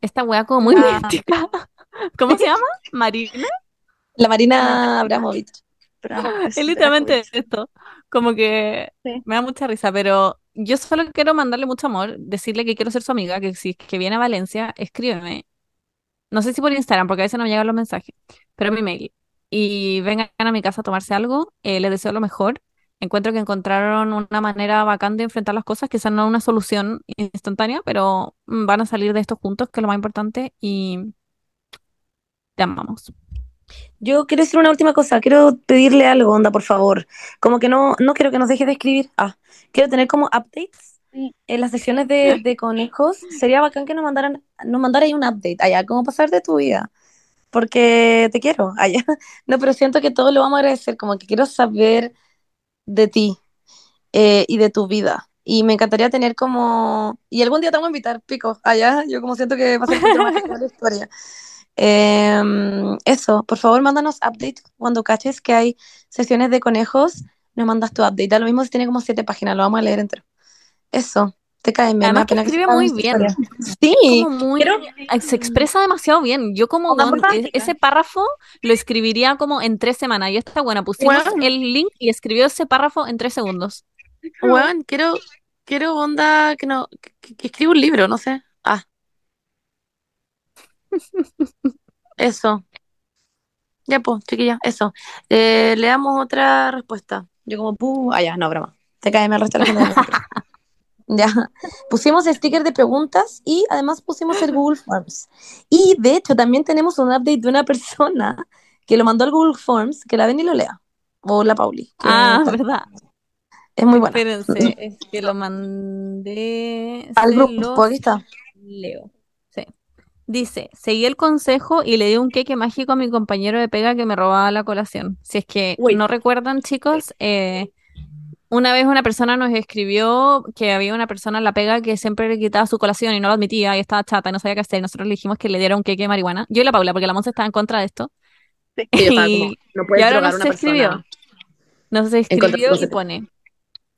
esta weá como muy Ah. mística. ¿Cómo se llama? Marina. La Marina Abramovich. Pero, Es literalmente esto. Como que Sí. me da mucha risa, pero yo solo quiero mandarle mucho amor, decirle que quiero ser su amiga, que si es que viene a Valencia, escríbeme. No sé si por Instagram, porque a veces no me llegan los mensajes, pero mi mail. Y vengan a mi casa a tomarse algo, eh, les deseo lo mejor. Encuentro que encontraron una manera bacán de enfrentar las cosas, quizás no una solución instantánea, pero mm, van a salir de esto juntos, que es lo más importante, y te amamos. Yo quiero decir una última cosa, quiero pedirle algo, onda, por favor. Como que no, no quiero que nos dejes de escribir. Ah, quiero tener como updates en las sesiones de, de conejos. Sería bacán que nos mandaran, nos mandara ahí un update, allá, cómo pasar de tu vida. Porque te quiero, allá. No, pero siento que todo lo vamos a agradecer, como que quiero saber de ti eh, y de tu vida. Y me encantaría tener como... Y algún día te vamos a invitar, pico, allá. Yo como siento que va a ser mucho más la historia. Em, eso, por favor, mándanos update cuando caches que hay sesiones de conejos. Nos mandas tu update. Da lo mismo si tiene como siete páginas, lo vamos a leer entero. Eso, te cae, Además que pena que escribe muy bien. historia. Sí, como muy, quiero- se expresa demasiado bien. Yo como e- ese párrafo lo escribiría como en tres semanas. Y está buena, pusimos el link y escribió ese párrafo en tres segundos. Weón, quiero, quiero onda que no, que, que escriba un libro, no sé. Ah. Eso. Ya, pues, chiquilla, eso. Eh, leamos otra respuesta. Yo como, puh, ah, ya, no, broma. Te cae mal el resto de la gente. Ya. Pusimos sticker de preguntas y además pusimos el Google Forms. Y de hecho también tenemos un update de una persona que lo mandó al Google Forms, que la ven y lo lea. O la Pauli. Ah, está- verdad. es muy buena. Espérense, es que lo mandé. Al grupo, aquí está. leo. Sí. Dice, seguí el consejo y le di un queque mágico a mi compañero de pega que me robaba la colación. Si es que no recuerdan, chicos, eh, una vez una persona nos escribió que había una persona en la pega que siempre le quitaba su colación y no lo admitía y estaba chata y no sabía qué hacer. Nosotros le dijimos que le diera un queque de marihuana. Yo y la Paula, porque la Monza estaba en contra de esto. Y como, no ahora una escribió. persona. Nos contra de escribió y pone,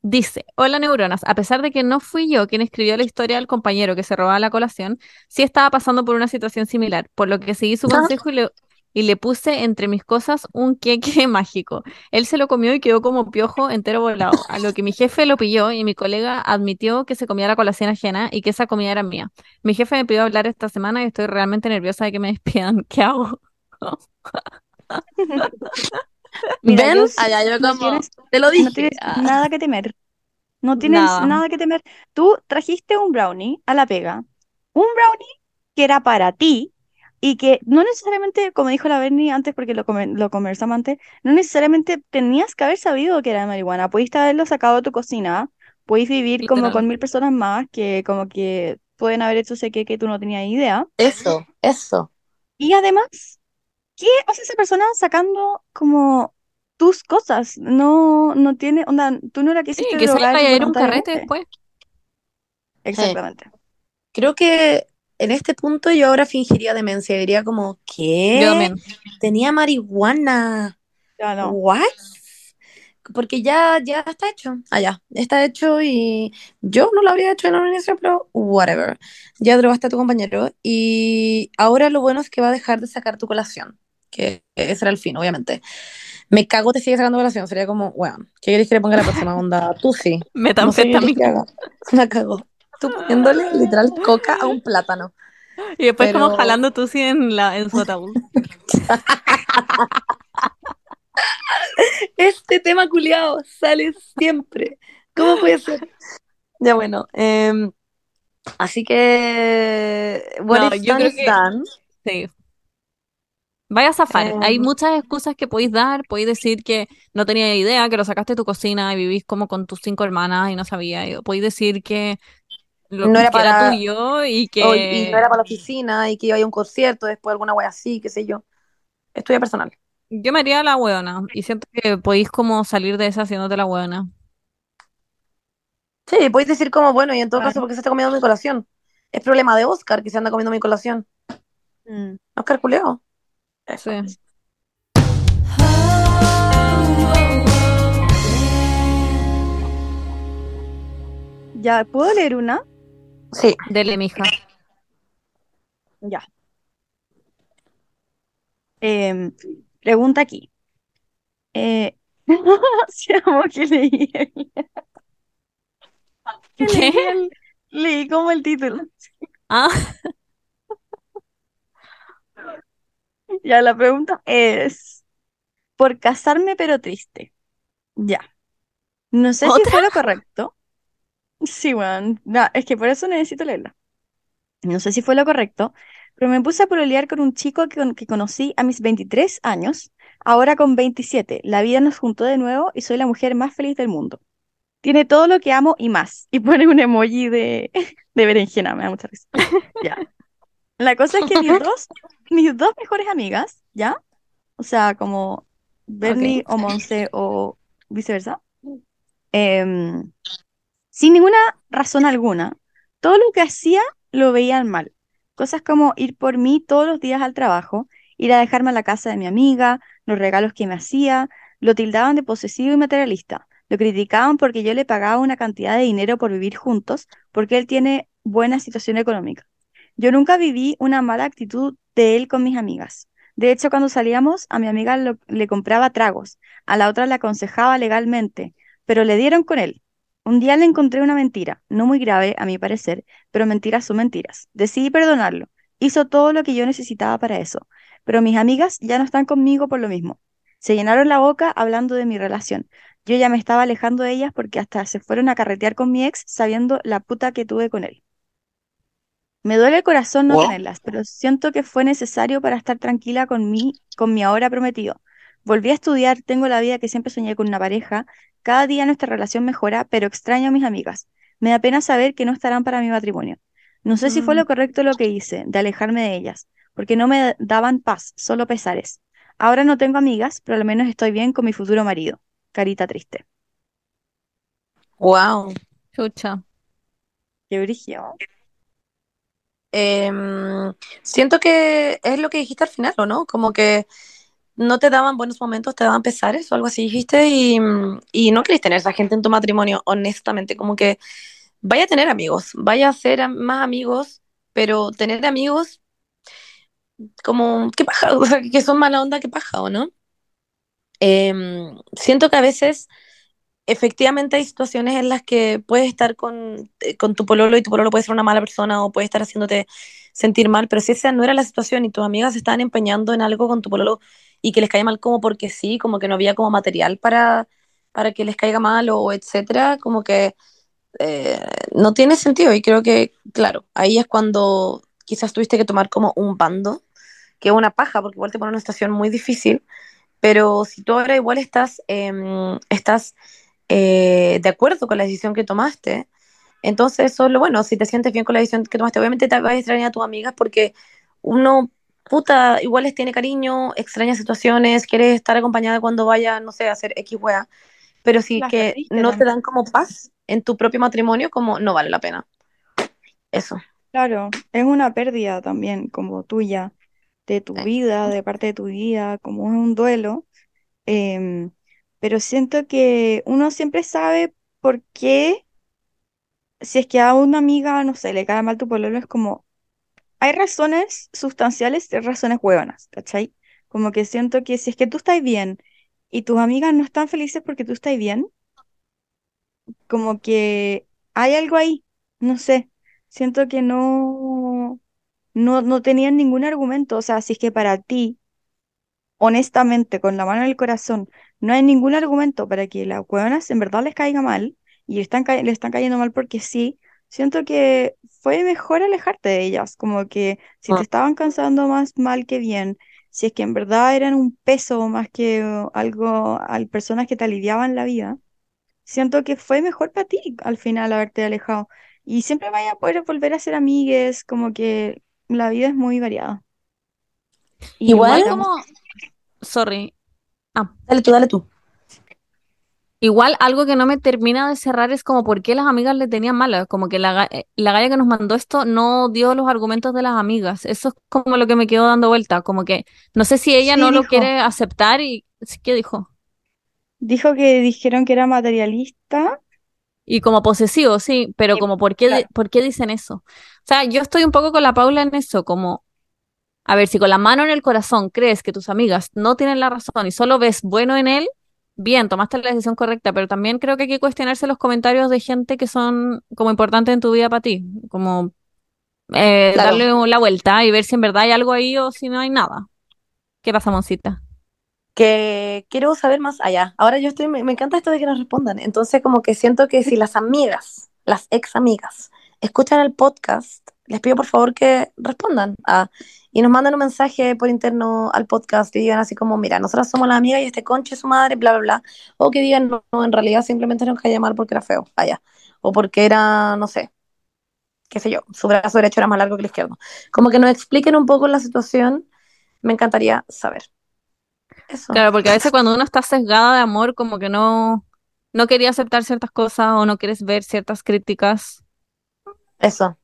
dice, hola neuronas, a pesar de que no fui yo quien escribió la historia del compañero que se robaba la colación, sí estaba pasando por una situación similar, por lo que seguí su Ah. consejo y le, y le puse entre mis cosas un queque mágico. Él se lo comió y quedó como piojo entero volado, a lo que mi jefe lo pilló y mi colega admitió que se comía la colación ajena y que esa comida era mía. Mi jefe me pidió hablar esta semana y estoy realmente nerviosa de que me despidan. ¿Qué hago? Mira, ¿Ven? yo Allá yo no como, tienes- te lo dije. No tienes Ah. nada que temer. No tienes Nada. nada que temer. Tú trajiste un brownie a la pega. Un brownie que era para ti y que no necesariamente, como dijo la Bernie antes, porque lo, come- lo conversamos antes, no necesariamente tenías que haber sabido que era de marihuana. Pudiste haberlo sacado de tu cocina. Podéis vivir como con mil personas más que como que pueden haber hecho ese que tú no tenías idea. Eso, eso. Y además, ¿qué hace esa persona sacando como tus cosas? No, no tiene, onda, tú no la Sí, quisiste que se le vaya a ir un carrete después. Exactamente. Creo que en este punto yo ahora fingiría demencia. Diría como, ¿qué? Yo también. Tenía marihuana. Ya no. ¿What? Porque ya, ya está hecho. Ah, ya. Está hecho y yo no lo habría hecho en un inicio, pero whatever. Ya drogaste a tu compañero y ahora lo bueno es que va a dejar de sacar tu colación. Que ese era el fin, obviamente. Me cago, te sigue sacando colación. Sería como, bueno, ¿qué querés que le ponga a la próxima onda? Tú sí. No sé Metanfetamina. que haga. La cago. Tú poniéndole literal coca a un plátano. Y después como Pero- jalando tú sí en, la, en su ataúd. Este tema culiado sale siempre. ¿Cómo puede ser? Ya bueno. em, así que. What No, is yo creo que- done. Sí. Vaya a zafar. Em. Hay muchas excusas que podéis dar. Podéis decir que no tenía idea, que lo sacaste de tu cocina y vivís como con tus cinco hermanas y no sabía. Podéis decir que, lo, No era que era para- tuyo y que... O- y no era para la oficina y que iba a ir a un concierto, después alguna wea así, qué sé yo. Estudia personal. Yo me haría la hueona. Y siento que podéis como salir de esa haciéndote la hueona. Sí, podéis decir como, bueno, y en todo Claro. caso, ¿por qué se está comiendo mi colación? Es problema de Oscar que se anda comiendo mi colación. Mm. Oscar culeo. Eso. Sí. Ya, ¿puedo leer una? Sí. Dele, mija. Ya. Em, pregunta aquí. Eh, si amo que leí. Leí ¿Qué? el- Leí como el título. Ah, Ya, la pregunta es, por casarme pero triste. Ya. No sé si fue lo correcto. Sí, bueno, es que por eso necesito leerla. No sé si fue lo correcto, pero me puse a pololear con un chico que, que conocí a mis 23 años, ahora con 27. La vida nos juntó de nuevo y soy la mujer más feliz del mundo. Tiene todo lo que amo y más. Y pone un emoji de, de berenjena, me da mucha risa. Ya. La cosa es que mis dos, mis dos mejores amigas, ¿ya? O sea, como Bernie o Monse o viceversa, em, sin ninguna razón alguna, todo lo que hacía lo veían mal. Cosas como ir por mí todos los días al trabajo, ir a dejarme a la casa de mi amiga, los regalos que me hacía, lo tildaban de posesivo y materialista. Lo criticaban porque yo le pagaba una cantidad de dinero por vivir juntos, porque él tiene buena situación económica. Yo nunca viví una mala actitud de él con mis amigas. De hecho, cuando salíamos, a mi amiga le compraba tragos, a la otra le aconsejaba legalmente, pero le dieron con él. Un día le encontré una mentira, no muy grave a mi parecer, pero mentiras son mentiras. Decidí perdonarlo. Hizo todo lo que yo necesitaba para eso, pero mis amigas ya no están conmigo por lo mismo. Se llenaron la boca hablando de mi relación. Yo ya me estaba alejando de ellas porque hasta se fueron a carretear con mi ex sabiendo la puta que tuve con él. Me duele el corazón no tenerlas, pero siento que fue necesario para estar tranquila con mí, con mi ahora prometido. Volví a estudiar, tengo la vida que siempre soñé con una pareja. Cada día nuestra relación mejora, pero extraño a mis amigas. Me da pena saber que no estarán para mi matrimonio. No sé si fue Mm. lo correcto lo que hice, de alejarme de ellas, porque no me daban paz, solo pesares. Ahora no tengo amigas, pero al menos estoy bien con mi futuro marido. Carita triste. Wow. chucha. Qué brillo. Em, siento que es lo que dijiste al final, ¿o no? Como que no te daban buenos momentos, te daban pesares o algo así dijiste y, y no querés tener esa gente en tu matrimonio, honestamente, como que vaya a tener amigos, vaya a ser más amigos, pero tener amigos como, qué paja, o sea, que son mala onda, qué paja, ¿o no? Em, siento que a veces efectivamente hay situaciones en las que puedes estar con, eh, con tu pololo y tu pololo puede ser una mala persona o puede estar haciéndote sentir mal, pero si esa no era la situación y tus amigas estaban empeñando en algo con tu pololo y que les cae mal como porque sí, como que no había como material para, para que les caiga mal o etcétera, como que eh, no tiene sentido y creo que, claro, ahí es cuando quizás tuviste que tomar como un bando, que una paja porque igual te pone una situación muy difícil, pero si tú ahora igual estás, em, estás eh, de acuerdo con la decisión que tomaste, entonces eso es lo bueno, si te sientes bien con la decisión que tomaste, obviamente te vas a extrañar a tus amigas porque uno, puta, igual les tiene cariño, extraña situaciones, quiere estar acompañada cuando vaya, no sé, a hacer X wea, pero si Las que no te dan como paz en tu propio matrimonio, como no vale la pena. Eso. Claro, es una pérdida también como tuya, de tu Sí. vida, de parte de tu vida, como es un duelo. em, pero siento que uno siempre sabe por qué, si es que a una amiga, no sé, le cae mal tu pololo, es como, hay razones sustanciales y razones huevonas, ¿cachai? Como que siento que si es que tú estás bien y tus amigas no están felices porque tú estás bien, como que hay algo ahí, no sé, siento que no, no, no tenían ningún argumento, o sea, si es que para ti, honestamente, con la mano en el corazón, no hay ningún argumento para que las hueonas en verdad les caiga mal y están, le están cayendo mal porque sí, siento que fue mejor alejarte de ellas, como que si te Mm. estaban cansando más mal que bien, si es que en verdad eran un peso más que uh, algo, al personas que te aliviaban la vida siento que fue mejor para ti al final haberte alejado. Y siempre vaya a poder volver a ser amigues, como que la vida es muy variada. Y Igual- Igual como, sorry, ah, Dale tú, dale tú. Igual algo que no me termina de cerrar es como por qué las amigas le tenían mala, como que la, eh, la galla que nos mandó esto no dio los argumentos de las amigas, eso es como lo que me quedó dando vuelta, como que no sé si ella Sí, no lo quiere aceptar y ¿qué dijo? dijo que dijeron que era materialista. Y como posesivo, sí, pero Sí, como ¿por qué, claro. por qué dicen eso? O sea, yo estoy un poco con la Paula en eso, como, a ver, si con la mano en el corazón crees que tus amigas no tienen la razón y solo ves bueno en él, bien, tomaste la decisión correcta, pero también creo que hay que cuestionarse los comentarios de gente que son como importantes en tu vida para ti, como eh, Claro. darle la vuelta y ver si en verdad hay algo ahí o si no hay nada. ¿Qué pasa, Moncita? que quiero saber más allá. Ahora yo estoy, me, me encanta esto de que nos respondan. Entonces, como que siento que si las amigas, las ex amigas, escuchan el podcast, les pido por favor que respondan a, y nos manden un mensaje por interno al podcast y digan así como, mira, nosotras somos las amigas y este conche es su madre, bla, bla, bla. O que digan, no, no, en realidad simplemente nos caía mal porque era feo, allá. O porque era, no sé, qué sé yo, su brazo derecho era más largo que el izquierdo. Como que nos expliquen un poco la situación, me encantaría saber. Eso. Claro, porque a veces cuando uno está sesgada de amor, como que no, no quería aceptar ciertas cosas o no quieres ver ciertas críticas. Eso.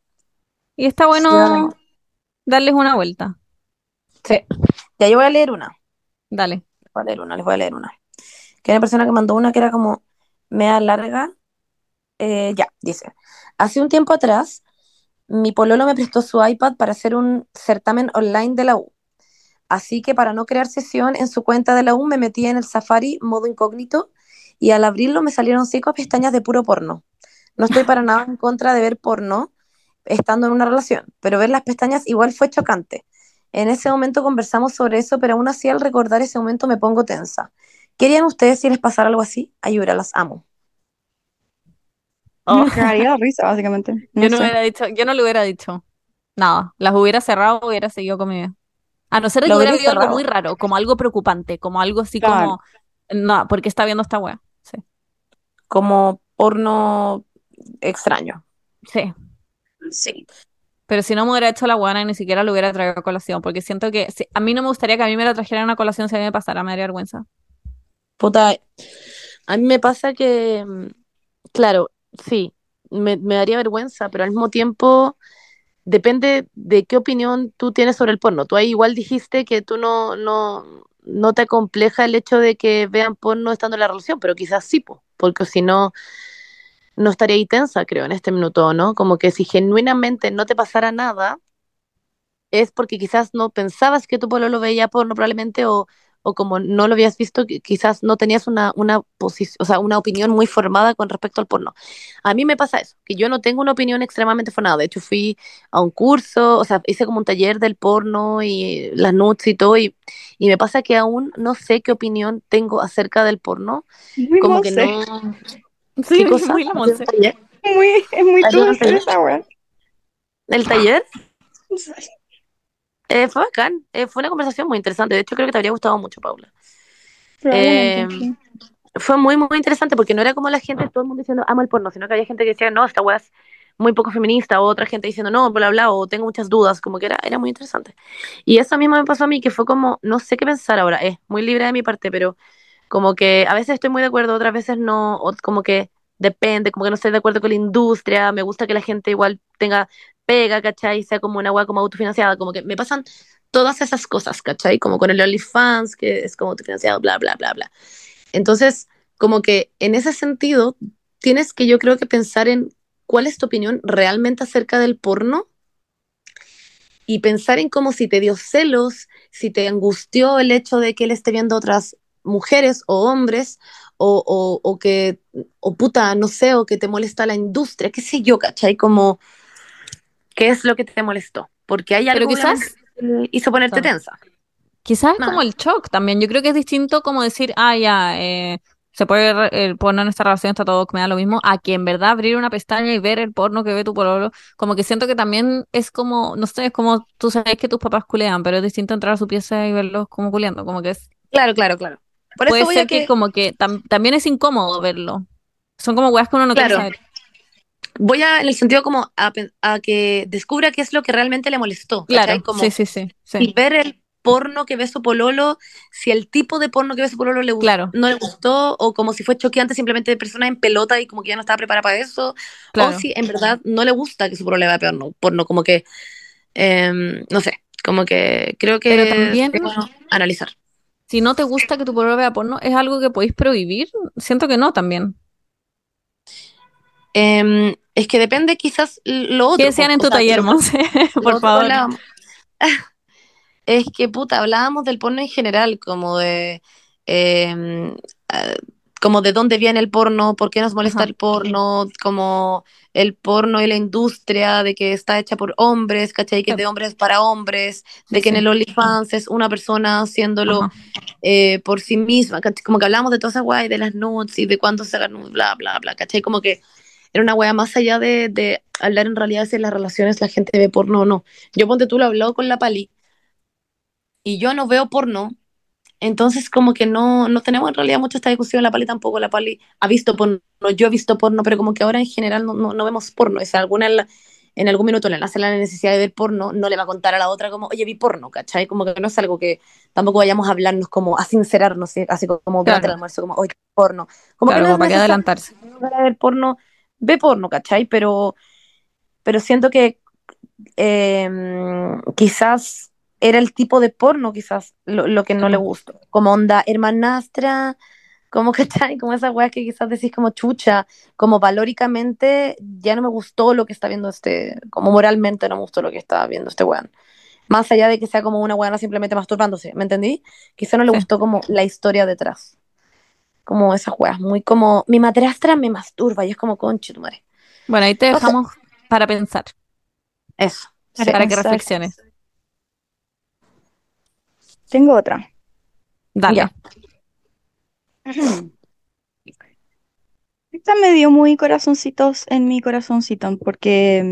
Y está bueno Sí, darles una vuelta. Sí. Ya yo voy a leer una. Dale. Les voy a leer una, les voy a leer una. Que hay una persona que mandó una que era como media larga. Eh, ya, dice. Hace un tiempo atrás, mi pololo me prestó su iPad para hacer un certamen online de la U. Así que para no crear sesión en su cuenta de la U, me metí en el Safari modo incógnito y al abrirlo me salieron cinco pestañas de puro porno. No estoy para nada en contra de ver porno estando en una relación, pero ver las pestañas igual fue chocante. En ese momento conversamos sobre eso, pero aún así al recordar ese momento me pongo tensa. ¿Querían ustedes si les pasara algo así? Ayura, las amo. Oh. Me cagaría la risa, básicamente. No Yo no sé. hubiera dicho, yo no le hubiera dicho nada. Las hubiera cerrado, hubiera seguido con mi vida. A no ser de que Lo hubiera habido algo muy raro, como algo preocupante, como algo así Claro. como, no, porque está viendo esta wea. Sí. Como porno extraño. Sí. Sí. Pero si no me hubiera hecho la guana y ni siquiera lo hubiera traído a colación, porque siento que si- a mí no me gustaría que a mí me la trajeran a colación si a mí me pasara, me daría vergüenza. Puta, a mí me pasa que, claro, sí, me, me daría vergüenza, pero al mismo tiempo depende de qué opinión tú tienes sobre el porno. Tú ahí igual dijiste que tú no, no, no te acompleja el hecho de que vean porno estando en la relación, pero quizás sí, po, porque si no, no estaría ahí tensa, creo, en este minuto, ¿no? Como que si genuinamente no te pasara nada, es porque quizás no pensabas que tu pololo veía porno probablemente o, o como no lo habías visto, qui- quizás no tenías una, una posición, o sea, una opinión muy formada con respecto al porno. A mí me pasa eso, que yo no tengo una opinión extremadamente formada. De hecho, fui a un curso, o sea, hice como un taller del porno y las nudes y todo, y, y me pasa que aún no sé qué opinión tengo acerca del porno. Muy Como que Monse. no. Sí, ¿Qué cosa? muy la Monse. Muy, es muy dulce esa. ¿El taller? Eh, fue bacán, eh, fue una conversación muy interesante. De hecho, creo que te habría gustado mucho, Paula. Eh, fue muy, muy interesante porque no era como la gente, todo el mundo diciendo amo el porno, sino que había gente que decía, no, esta weá es muy poco feminista, o otra gente diciendo, no, bla, bla, o tengo muchas dudas, como que era, era muy interesante. Y eso mismo me pasó a mí, que fue como, no sé qué pensar ahora, es muy libre de mi parte, pero como que a veces estoy muy de acuerdo, otras veces no, como que depende, como que no estoy de acuerdo con la industria, me gusta que la gente igual tenga pega, ¿cachai? Sea como una weá como autofinanciada, como que me pasan todas esas cosas, ¿cachai? Como con el OnlyFans, que es como autofinanciado, bla, bla, bla, bla. Entonces, como que en ese sentido, tienes que yo creo que pensar en cuál es tu opinión realmente acerca del porno y pensar en cómo si te dio celos, si te angustió el hecho de que él esté viendo otras mujeres o hombres, o, o, o que, o puta, no sé, o que te molesta la industria, qué sé yo, ¿cachai? Como, ¿qué es lo que te molestó? Porque hay Pero algo quizás- obviamente, que hizo ponerte tensa. Quizás es Nada. como el shock también. Yo creo que es distinto como decir, ah, ya, eh, se puede el porno en esta relación, está todo me da lo mismo, a que en verdad abrir una pestaña y ver el porno que ve tu pololo. Como que siento que también es como, no sé, es como tú sabes que tus papás culean, pero es distinto entrar a su pieza y verlos como culeando. Como que es, Claro, claro, claro. Por puede eso voy ser a que, que, como que tam- también es incómodo verlo. Son como weas que uno no quiere Claro. saber. voy a, en el sentido como a, a que descubra qué es lo que realmente le molestó, Claro. Como sí, sí, sí, sí. si ver el porno que ve su pololo, si el tipo de porno que ve su pololo le gustó, Claro. no le gustó, o como si fue choqueante simplemente de persona en pelota y como que ya no estaba preparada para eso, Claro. o si en verdad no le gusta que su pololo vea porno, porno como que, em, no sé, como que creo que Pero también- es bueno analizar. Si no te gusta que tu pololo vea porno, ¿es algo que podéis prohibir? Siento que no también. Em, es que depende quizás lo otro. ¿Qué decían po, en o tu sea, taller, Monse? Por favor. hablábamos. Es que, puta, hablábamos del porno en general, como de... eh, como de dónde viene el porno, por qué nos molesta Ajá. el porno, como el porno y la industria de que está hecha por hombres, ¿cachai? Que es de hombres para hombres, de Sí, que en sí. el OnlyFans es una persona haciéndolo eh, por sí misma, ¿cachai? Como que hablamos de toda esa weá y de las nudes y de cuándo se ganó, bla, bla, bla, ¿cachai? Como que era una weá más allá de, de hablar en realidad si en las relaciones la gente ve porno o no. Yo ponte tú lo hablado con la Pali y yo no veo porno, entonces como que no, no tenemos en realidad mucho esta discusión, la Pali tampoco, la Pali ha visto porno, yo he visto porno, pero como que ahora en general no, no, no vemos porno, o sea, alguna en, la- en algún minuto le nace la necesidad de ver porno, no le va a contar a la otra como, oye, vi porno, ¿cachai? Como que no es algo que tampoco vayamos a hablarnos como, a sincerarnos, ¿sí? así como durante Claro. el almuerzo, como, oye, porno. Como Claro, que no como es para adelantarse. para ver porno, ve porno, ¿cachai? Pero, pero siento que eh, quizás era el tipo de porno, quizás lo, lo que no le gustó. Como onda hermanastra, como ¿cachai? Como esas weas que quizás decís como chucha, como valóricamente ya no me gustó lo que está viendo este, como moralmente no me gustó lo que está viendo este weón. Más allá de que sea como una weona simplemente masturbándose, ¿me entendí? Quizá no le Sí. gustó como la historia detrás. Como esas weas, muy como, mi madrastra me masturba y es como, conche tu madre. Bueno, ahí te O sea- dejamos para pensar, Eso. Para sí. para que reflexiones. Tengo otra. Dale. Ya. Esta me dio muy corazoncitos en mi corazoncito, porque,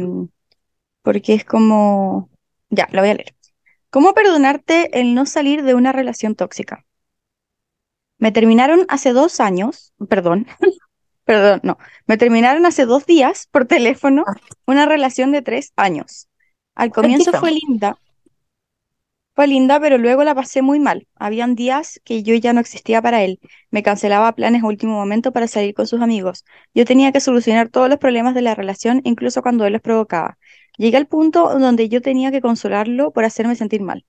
porque es como... Ya, lo voy a leer. ¿Cómo perdonarte el no salir de una relación tóxica? Me terminaron hace dos años, perdón, perdón, no, me terminaron hace dos días por teléfono una relación de tres años. Al comienzo fue linda, fue linda, pero luego la pasé muy mal. Habían días que yo ya no existía para él. Me cancelaba planes a último momento para salir con sus amigos. Yo tenía que solucionar todos los problemas de la relación, incluso cuando él los provocaba. Llegué al punto donde yo tenía que consolarlo por hacerme sentir mal.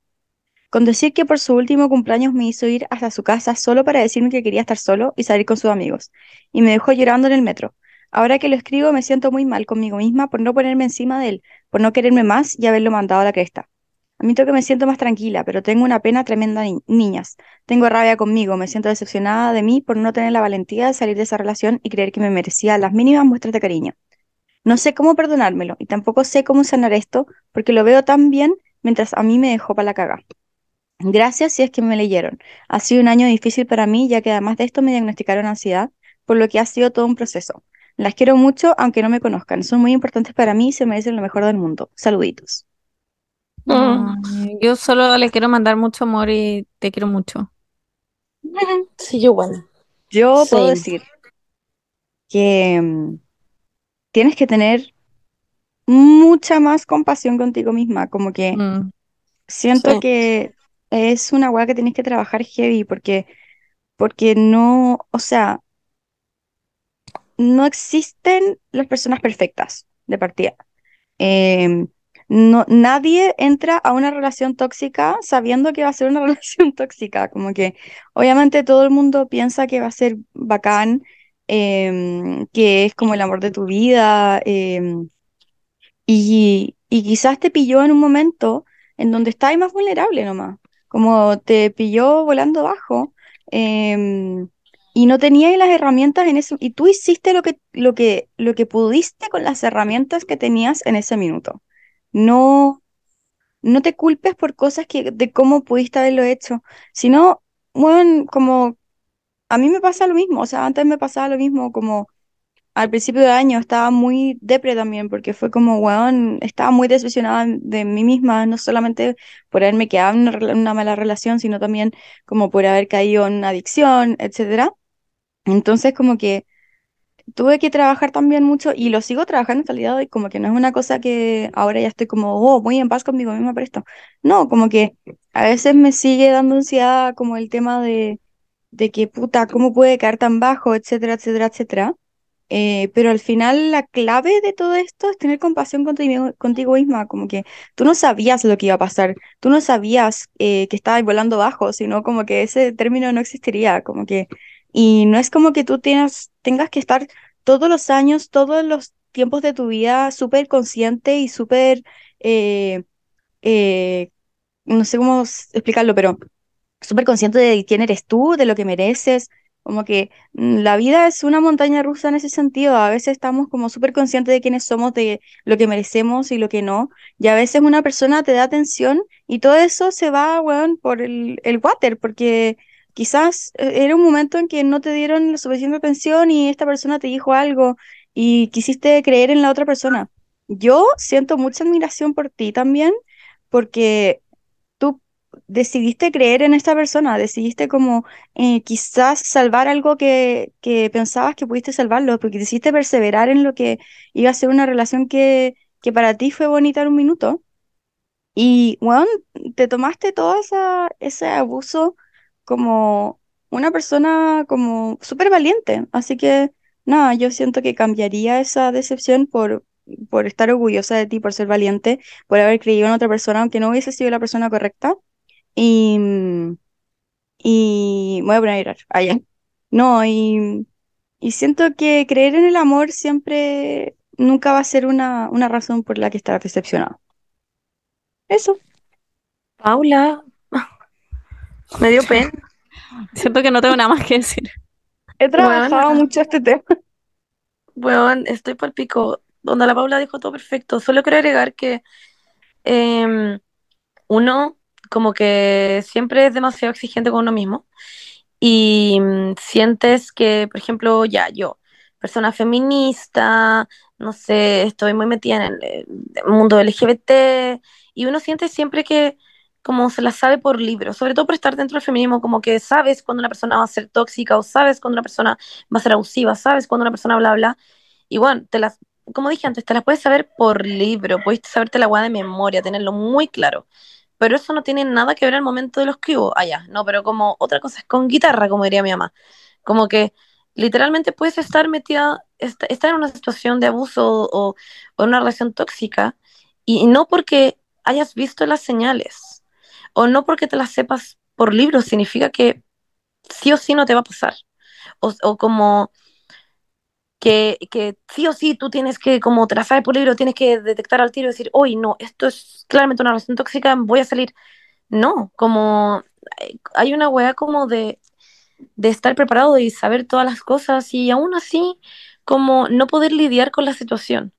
Con decir que por su último cumpleaños me hizo ir hasta su casa solo para decirme que quería estar solo y salir con sus amigos. Y me dejó llorando en el metro. Ahora que lo escribo me siento muy mal conmigo misma por no ponerme encima de él, por no quererme más y haberlo mandado a la cresta. Admito que me siento más tranquila, pero tengo una pena tremenda, ni- niñas. Tengo rabia conmigo, me siento decepcionada de mí por no tener la valentía de salir de esa relación y creer que me merecía las mínimas muestras de cariño. No sé cómo perdonármelo y tampoco sé cómo sanar esto porque lo veo tan bien mientras a mí me dejó para la caga. Gracias si es que me leyeron. Ha sido un año difícil para mí, ya que además de esto me diagnosticaron ansiedad, por lo que ha sido todo un proceso. Las quiero mucho, aunque no me conozcan. Son muy importantes para mí y se merecen lo mejor del mundo. Saluditos. Ay, yo solo le quiero mandar mucho amor y te quiero mucho. Sí, yo igual. Yo puedo decir que mm, tienes que tener mucha más compasión contigo misma, como que Mm, siento Sí. que es una weá que tienes que trabajar heavy porque, porque no, o sea, no existen las personas perfectas de partida. Em, no, nadie entra a una relación tóxica sabiendo que va a ser una relación tóxica. Como que obviamente todo el mundo piensa que va a ser bacán, em, que es como el amor de tu vida, em, y, y quizás te pilló en un momento en donde estabas más vulnerable nomás, como te pilló volando bajo em, y no tenías las herramientas en eso, y tú hiciste lo que, lo que, lo que pudiste con las herramientas que tenías en ese minuto. No, no te culpes por cosas que, de cómo pudiste haberlo hecho, sino, bueno, como a mí me pasa lo mismo, o sea, antes me pasaba lo mismo, como al principio de año estaba muy depre también, porque fue como, weón, estaba muy decepcionada de mí misma, no solamente por haberme quedado en una, mala relación, sino también como por haber caído en una adicción, etcétera. Entonces, como que tuve que trabajar también mucho y lo sigo trabajando hasta el día de hoy, como que no es una cosa que ahora ya estoy como, oh, muy en paz conmigo misma por esto. No, como que a veces me sigue dando ansiedad como el tema de, de que, puta, ¿cómo puede caer tan bajo, etcétera, etcétera, etcétera? Eh, pero al final la clave de todo esto es tener compasión contigo, contigo misma, como que tú no sabías lo que iba a pasar, tú no sabías eh, que estabas volando bajo, sino como que ese término no existiría, como que, y no es como que tú tienes, tengas que estar todos los años, todos los tiempos de tu vida súper consciente y súper, eh, eh, no sé cómo explicarlo, pero súper consciente de quién eres tú, de lo que mereces, Como que mm, la vida es una montaña rusa en ese sentido. A veces estamos como súper conscientes de quiénes somos, de lo que merecemos y lo que no. Y a veces una persona te da atención y todo eso se va, weón, por el, el water, porque quizás eh, era un momento en que no te dieron la suficiente atención y esta persona te dijo algo y quisiste creer en la otra persona. Yo siento mucha admiración por ti también, porque tú decidiste creer en esta persona, decidiste como eh, quizás salvar algo que, que pensabas que pudiste salvarlo, porque decidiste perseverar en lo que iba a ser una relación que, que para ti fue bonita en un minuto. Y, bueno, te tomaste todo esa, ese abuso como una persona como súper valiente. Así que, nada, yo siento que cambiaría esa decepción por, por estar orgullosa de ti, por ser valiente, por haber creído en otra persona, aunque no hubiese sido la persona correcta. Y, y me voy a poner a llorar. Allá. No, y, y siento que creer en el amor siempre nunca va a ser una, una razón por la que estar decepcionado. Eso. Paula, me dio pena. Siento que no tengo nada más que decir. He trabajado Bueno. mucho este tema. Weón, estoy por pico. Donde la Paula dijo todo perfecto. Solo quiero agregar que em, uno como que siempre es demasiado exigente con uno mismo y mm, sientes que, por ejemplo, ya yo, persona feminista, no sé, estoy muy metida en el, eh, mundo LGBT y uno siente siempre que como se la sabe por libro, sobre todo por estar dentro del feminismo, como que sabes cuando una persona va a ser tóxica o sabes cuando una persona va a ser abusiva, sabes cuando una persona bla bla. Y bueno, te las, como dije antes, te las puedes saber por libro, puedes saberte la weá de memoria, tenerlo muy claro. Pero eso no tiene nada que ver al momento de los escribo. Ah, ya, no, pero como otra cosa es con guitarra, como diría mi mamá. Como que literalmente puedes estar metida, est- estar en una situación de abuso o, o una relación tóxica y no porque hayas visto las señales o no porque te las sepas por libro, significa que sí o sí no te va a pasar. O, como que, que sí o sí tú tienes que, como te la sabes por libro, tienes que detectar al tiro y decir, hoy no, esto es claramente una relación tóxica, voy a salir. No, como hay una weá como de, de estar preparado y saber todas las cosas y aún así como no poder lidiar con la situación.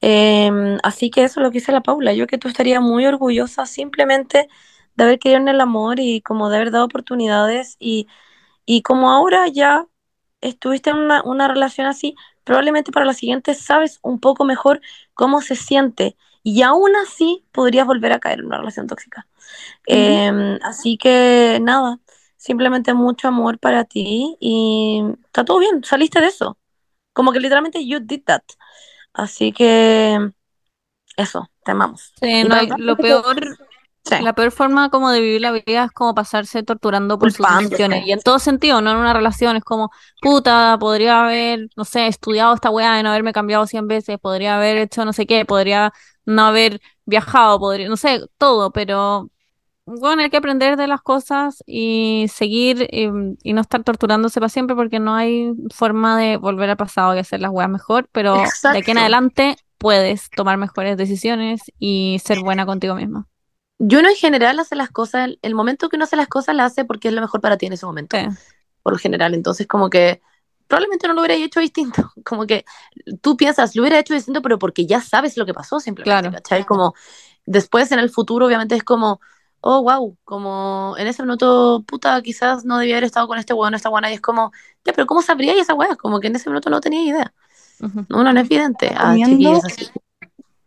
Eh, así que eso es lo que dice la Paula. Yo que tú estaría muy orgullosa simplemente de haber creído en el amor y como de haber dado oportunidades y, y como ahora ya estuviste en una, una relación así, probablemente para la siguiente sabes un poco mejor cómo se siente y aún así podrías volver a caer en una relación tóxica. Eh, así que nada, simplemente mucho amor para ti y está todo bien, saliste de eso. Como que literalmente you did that. Así que eso, te amamos. Sí, no, lo peor, Sí. la peor forma como de vivir la vida es como pasarse torturando por sus decisiones. Y en todo sentido, no en una relación, es como, puta, podría haber, no sé, estudiado esta weá y no haberme cambiado 100 veces, podría haber hecho no sé qué, podría no haber viajado, podría, no sé, todo, pero bueno, hay que aprender de las cosas y seguir y, y no estar torturándose para siempre porque no hay forma de volver al pasado y hacer las weas mejor, pero de aquí en adelante puedes tomar mejores decisiones y ser buena contigo misma. Yo uno en general hace las cosas, el, el momento que uno hace las cosas las hace porque es lo mejor para ti en ese momento, Sí. por lo general. Entonces, como que probablemente no lo hubiera hecho distinto. Como que tú piensas, lo hubiera hecho distinto, pero porque ya sabes lo que pasó simplemente, Claro. ¿cachai? Como después en el futuro, obviamente es como, oh, wow, como en ese minuto, puta, quizás no debía haber estado con este weón, esta buena, y es como, ya, pero ¿cómo sabría esa weá? Como que en ese minuto no tenía idea. Ujú. Uno no es evidente. Ah, Recomiendo- así.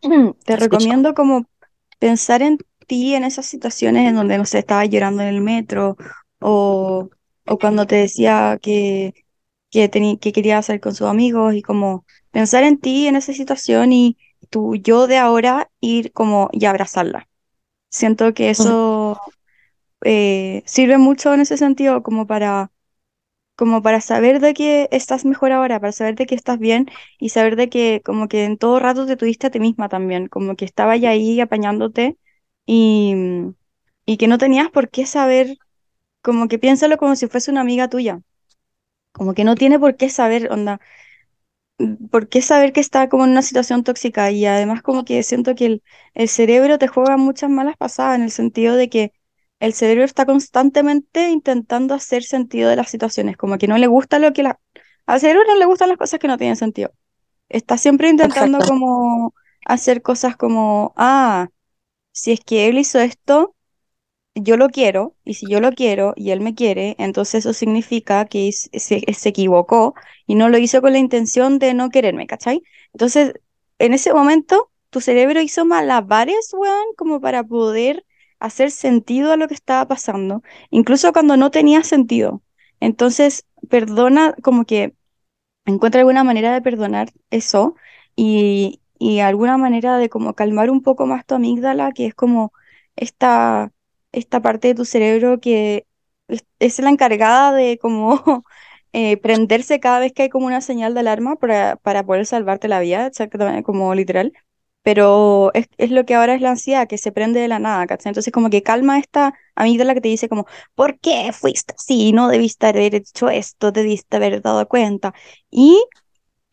Te recomiendo como pensar en ti en esas situaciones en donde, no sé, estabas llorando en el metro o, o cuando te decía que, que, que quería salir con sus amigos y como pensar en ti en esa situación y tu yo de ahora ir como y abrazarla. Siento que eso eh, sirve mucho en ese sentido como para como para saber de que estás mejor ahora, para saber de que estás bien y saber de que como que en todo rato te tuviste a ti misma también, como que estabas ya ahí apañándote y, y que no tenías por qué saber, como que piénsalo como si fuese una amiga tuya, como que no tiene por qué saber, onda, por qué saber que está como en una situación tóxica y además como que siento que el, el cerebro te juega muchas malas pasadas en el sentido de que el cerebro está constantemente intentando hacer sentido de las situaciones, como que no le gusta lo que la... Al cerebro no le gustan las cosas que no tienen sentido. Está siempre intentando Exacto. como hacer cosas como, ah, si es que él hizo esto, yo lo quiero, y si yo lo quiero y él me quiere, entonces eso significa que se, se equivocó y no lo hizo con la intención de no quererme, ¿cachai? Entonces, en ese momento, tu cerebro hizo malabares, weón, como para poder hacer sentido a lo que estaba pasando, incluso cuando no tenía sentido. Entonces, perdona, como que encuentra alguna manera de perdonar eso y, y alguna manera de como calmar un poco más tu amígdala, que es como esta, esta parte de tu cerebro que es, la encargada de como eh, prenderse cada vez que hay como una señal de alarma para, para poder salvarte la vida, exactamente como literal. Pero es, es lo que ahora es la ansiedad, que se prende de la nada, ¿cachai? Entonces como que calma esta amígdala que te dice como, ¿por qué fuiste así? No debiste haber hecho esto, debiste haber dado cuenta. Y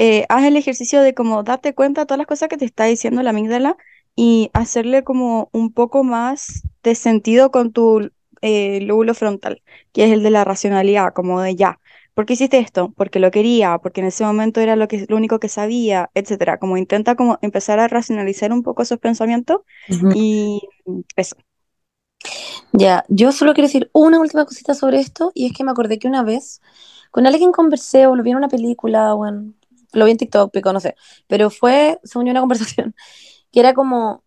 eh, haz el ejercicio de como darte cuenta de todas las cosas que te está diciendo la amígdala y hacerle como un poco más de sentido con tu eh, lóbulo frontal, que es el de la racionalidad, como de ya. ¿Por qué hiciste esto? Porque lo quería, porque en ese momento era lo que, lo único que sabía, etcétera. Como intenta como empezar a racionalizar un poco esos pensamientos y eso. Ya, yo solo quiero decir una última cosita sobre esto, y es que me acordé que una vez con alguien conversé o lo vi en una película, o en- lo vi en TikTok, no sé, pero fue, se unió una conversación, que era como,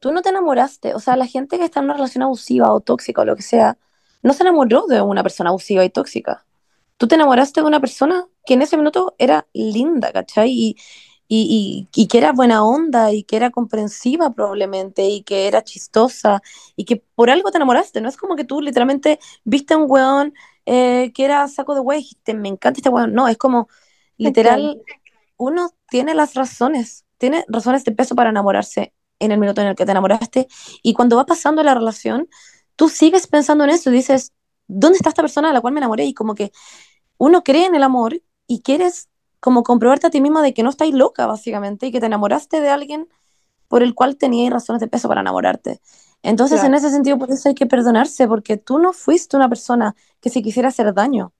tú no te enamoraste, o sea, la gente que está en una relación abusiva o tóxica o lo que sea, no se enamoró de una persona abusiva y tóxica. Tú te enamoraste de una persona que en ese minuto era linda, ¿cachai? Y, y, y, que era buena onda y que era comprensiva probablemente y que era chistosa y que por algo te enamoraste, no es como que tú literalmente viste a un weón eh, que era saco de wey y dijiste, me encanta este weón, no, es como literal, uno tiene las razones, tiene razones de peso para enamorarse en el minuto en el que te enamoraste y cuando va pasando la relación, tú sigues pensando en eso y dices, ¿dónde está esta persona de la cual me enamoré? Y como que uno cree en el amor y quieres como comprobarte a ti misma de que no estáis loca, básicamente, y que te enamoraste de alguien por el cual tenías razones de peso para enamorarte. Entonces, Claro. en ese sentido, por eso hay que perdonarse, porque tú no fuiste una persona que se quisiera hacer daño.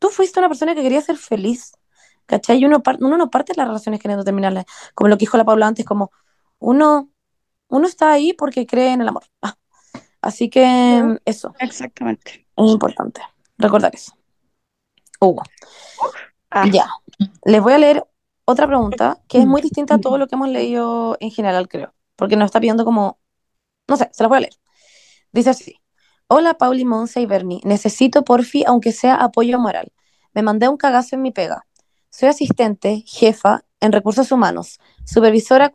Tú fuiste una persona que quería ser feliz, ¿cachai? Y uno, uno no parte de las relaciones queriendo terminarlas, como lo que dijo la Paula antes, como uno, uno está ahí porque cree en el amor. Ah, Así que eso Exactamente. es importante, recordar eso. Hugo. Ah, Ya. Les voy a leer otra pregunta que es muy distinta a todo lo que hemos leído en general, creo. Porque nos está pidiendo como. No sé, se las voy a leer. Dice así: Hola, Pauli, Monse y Bernie. Necesito, porfi, aunque sea apoyo moral. Me mandé un cagazo en mi pega. Soy asistente, jefa en recursos humanos, supervisora,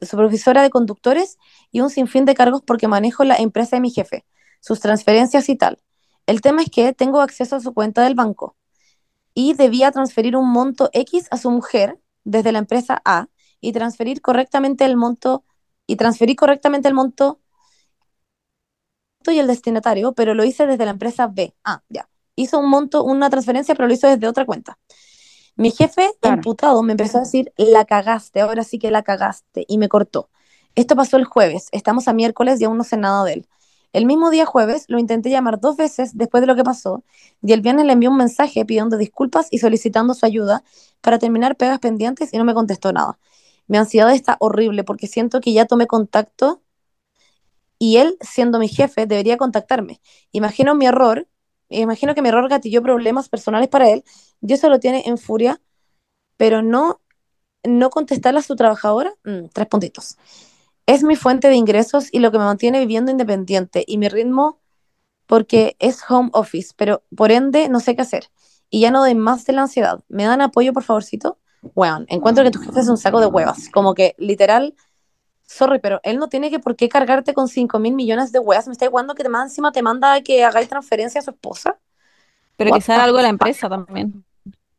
supervisora de conductores y un sinfín de cargos porque manejo la empresa de mi jefe, sus transferencias y tal. El tema es que tengo acceso a su cuenta del banco y debía transferir un monto X a su mujer desde la empresa A y transferir correctamente el monto y transferir correctamente el monto y el destinatario, pero lo hice desde la empresa B. Ah, ya. Hizo un monto, una transferencia, pero lo hizo desde otra cuenta. Mi jefe, Claro. emputado, me empezó a decir, la cagaste, ahora sí que la cagaste, y me cortó. Esto pasó el jueves, estamos a miércoles y aún no sé nada de él. El mismo día jueves lo intenté llamar dos veces después de lo que pasó, y el viernes le envié un mensaje pidiendo disculpas y solicitando su ayuda para terminar pegas pendientes y no me contestó nada. Mi ansiedad está horrible porque siento que ya tomé contacto y él, siendo mi jefe, debería contactarme. Imagino mi error, imagino que mi error gatilló problemas personales para él, y eso lo tiene en furia, pero no, no contestarle a su trabajadora, mm, tres puntitos. Es mi fuente de ingresos y lo que me mantiene viviendo independiente y mi ritmo porque es home office, pero por ende no sé qué hacer. Y ya no doy más de la ansiedad. ¿Me dan apoyo, por favorcito? Bueno, encuentro que tu jefe es un saco de huevas. Como que literal, sorry, pero él no tiene que por qué cargarte con 5 mil millones de huevas. Me está igualando que te más encima te manda a que hagáis transferencia a su esposa. Pero What algo de la empresa también.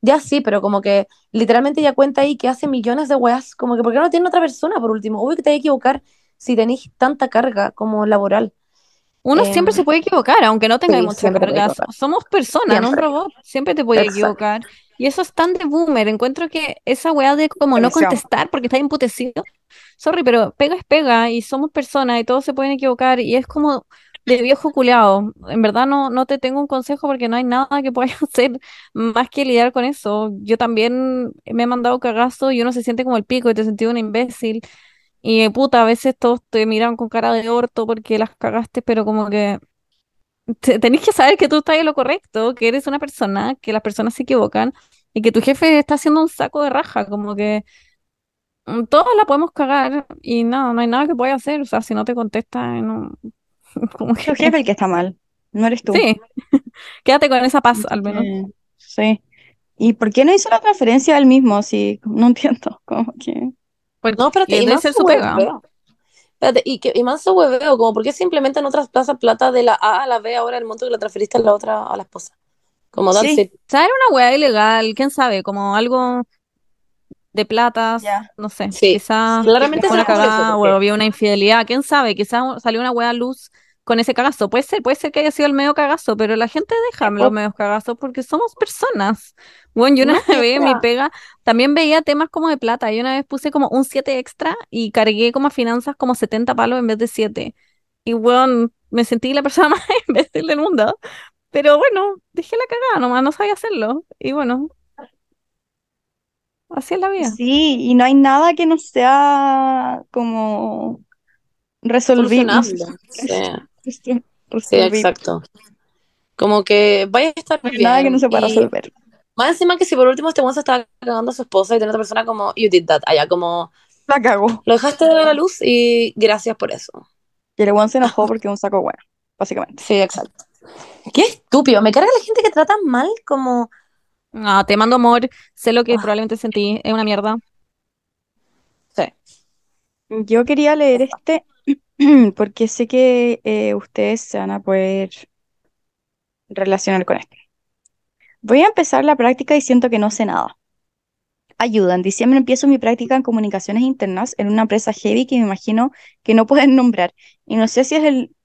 Ya sí, pero como que literalmente ya cuenta ahí que hace millones de weas, como que ¿por qué no tiene otra persona por último? Uy, que te hay que equivocar si tenéis tanta carga como laboral. Uno Em, siempre se puede equivocar, aunque no tenga sí, mucha carga. Somos personas, no un robot. Siempre te Exacto. equivocar. Y eso es tan de boomer. Encuentro que esa weá de como no contestar porque está imputecido sorry, pero pega es pega y somos personas y todos se pueden equivocar y es como de viejo culeado. En verdad no, no te tengo un consejo porque no hay nada que puedas hacer más que lidiar con eso. Yo también me he mandado cagazo y uno se siente como el pico y te sentí un imbécil. Y puta, a veces todos te miran con cara de orto porque las cagaste, pero como que te- tenés que saber que tú estás en lo correcto, que eres una persona, que las personas se equivocan y que tu jefe está haciendo un saco de raja, como que todos la podemos cagar y no, no hay nada que pueda hacer, o sea, si no te contesta, no, como que jefe el que está mal, no eres tú. sí, quédate con esa paz al menos. que, sí. ¿Y por qué no hizo la transferencia él mismo? Sí, no entiendo. Como que... Porque No, espérate, y debe manso ser su pega. Espérate, y, que, y manso hueveo, como, ¿por qué simplemente no traspasas plata de la A a la B ahora el monto que la transferiste a la otra, a la esposa? Como, Sí. it. O sea, era una weá ilegal, quién sabe, como algo de platas, no sé, Sí, quizás claramente una por eso, cagada o porque- había una infidelidad, quién sabe, quizás salió una a luz con ese cagazo, puede ser, puede ser que haya sido el medio cagazo, pero la gente deja los medios cagazos porque somos personas. Bueno, yo una No, vez mi pega también veía temas como de plata, y una vez puse como un 7 extra y cargué como a finanzas como 70 palos en vez de 7. Y bueno, me sentí la persona más imbécil del mundo. Pero bueno, dejé la cagada nomás, no sabía hacerlo. Y bueno, así es la vida. Sí, y no hay nada que no sea como resolvible. Sí, sí, exacto. Como que vaya a estar No hay nada que no bien. se pueda Y resolver. más encima que si por último este se estaba cagando a su esposa y tiene otra persona como, you did that, allá como, La cagó. lo dejaste de la luz y gracias por eso. Y el weón se enojó porque es un saco bueno, básicamente. Sí, exacto. Qué estúpido, me carga la gente que trata mal como, Ah, te mando amor, sé lo que Ah. probablemente sentí, es una mierda. sí. Yo quería leer este porque sé que eh, ustedes se van a poder relacionar con este. Voy a empezar la práctica y siento que no sé nada. Ayuda, en diciembre empiezo mi práctica en comunicaciones internas en una empresa heavy que me imagino que no pueden nombrar. Y no sé si es el,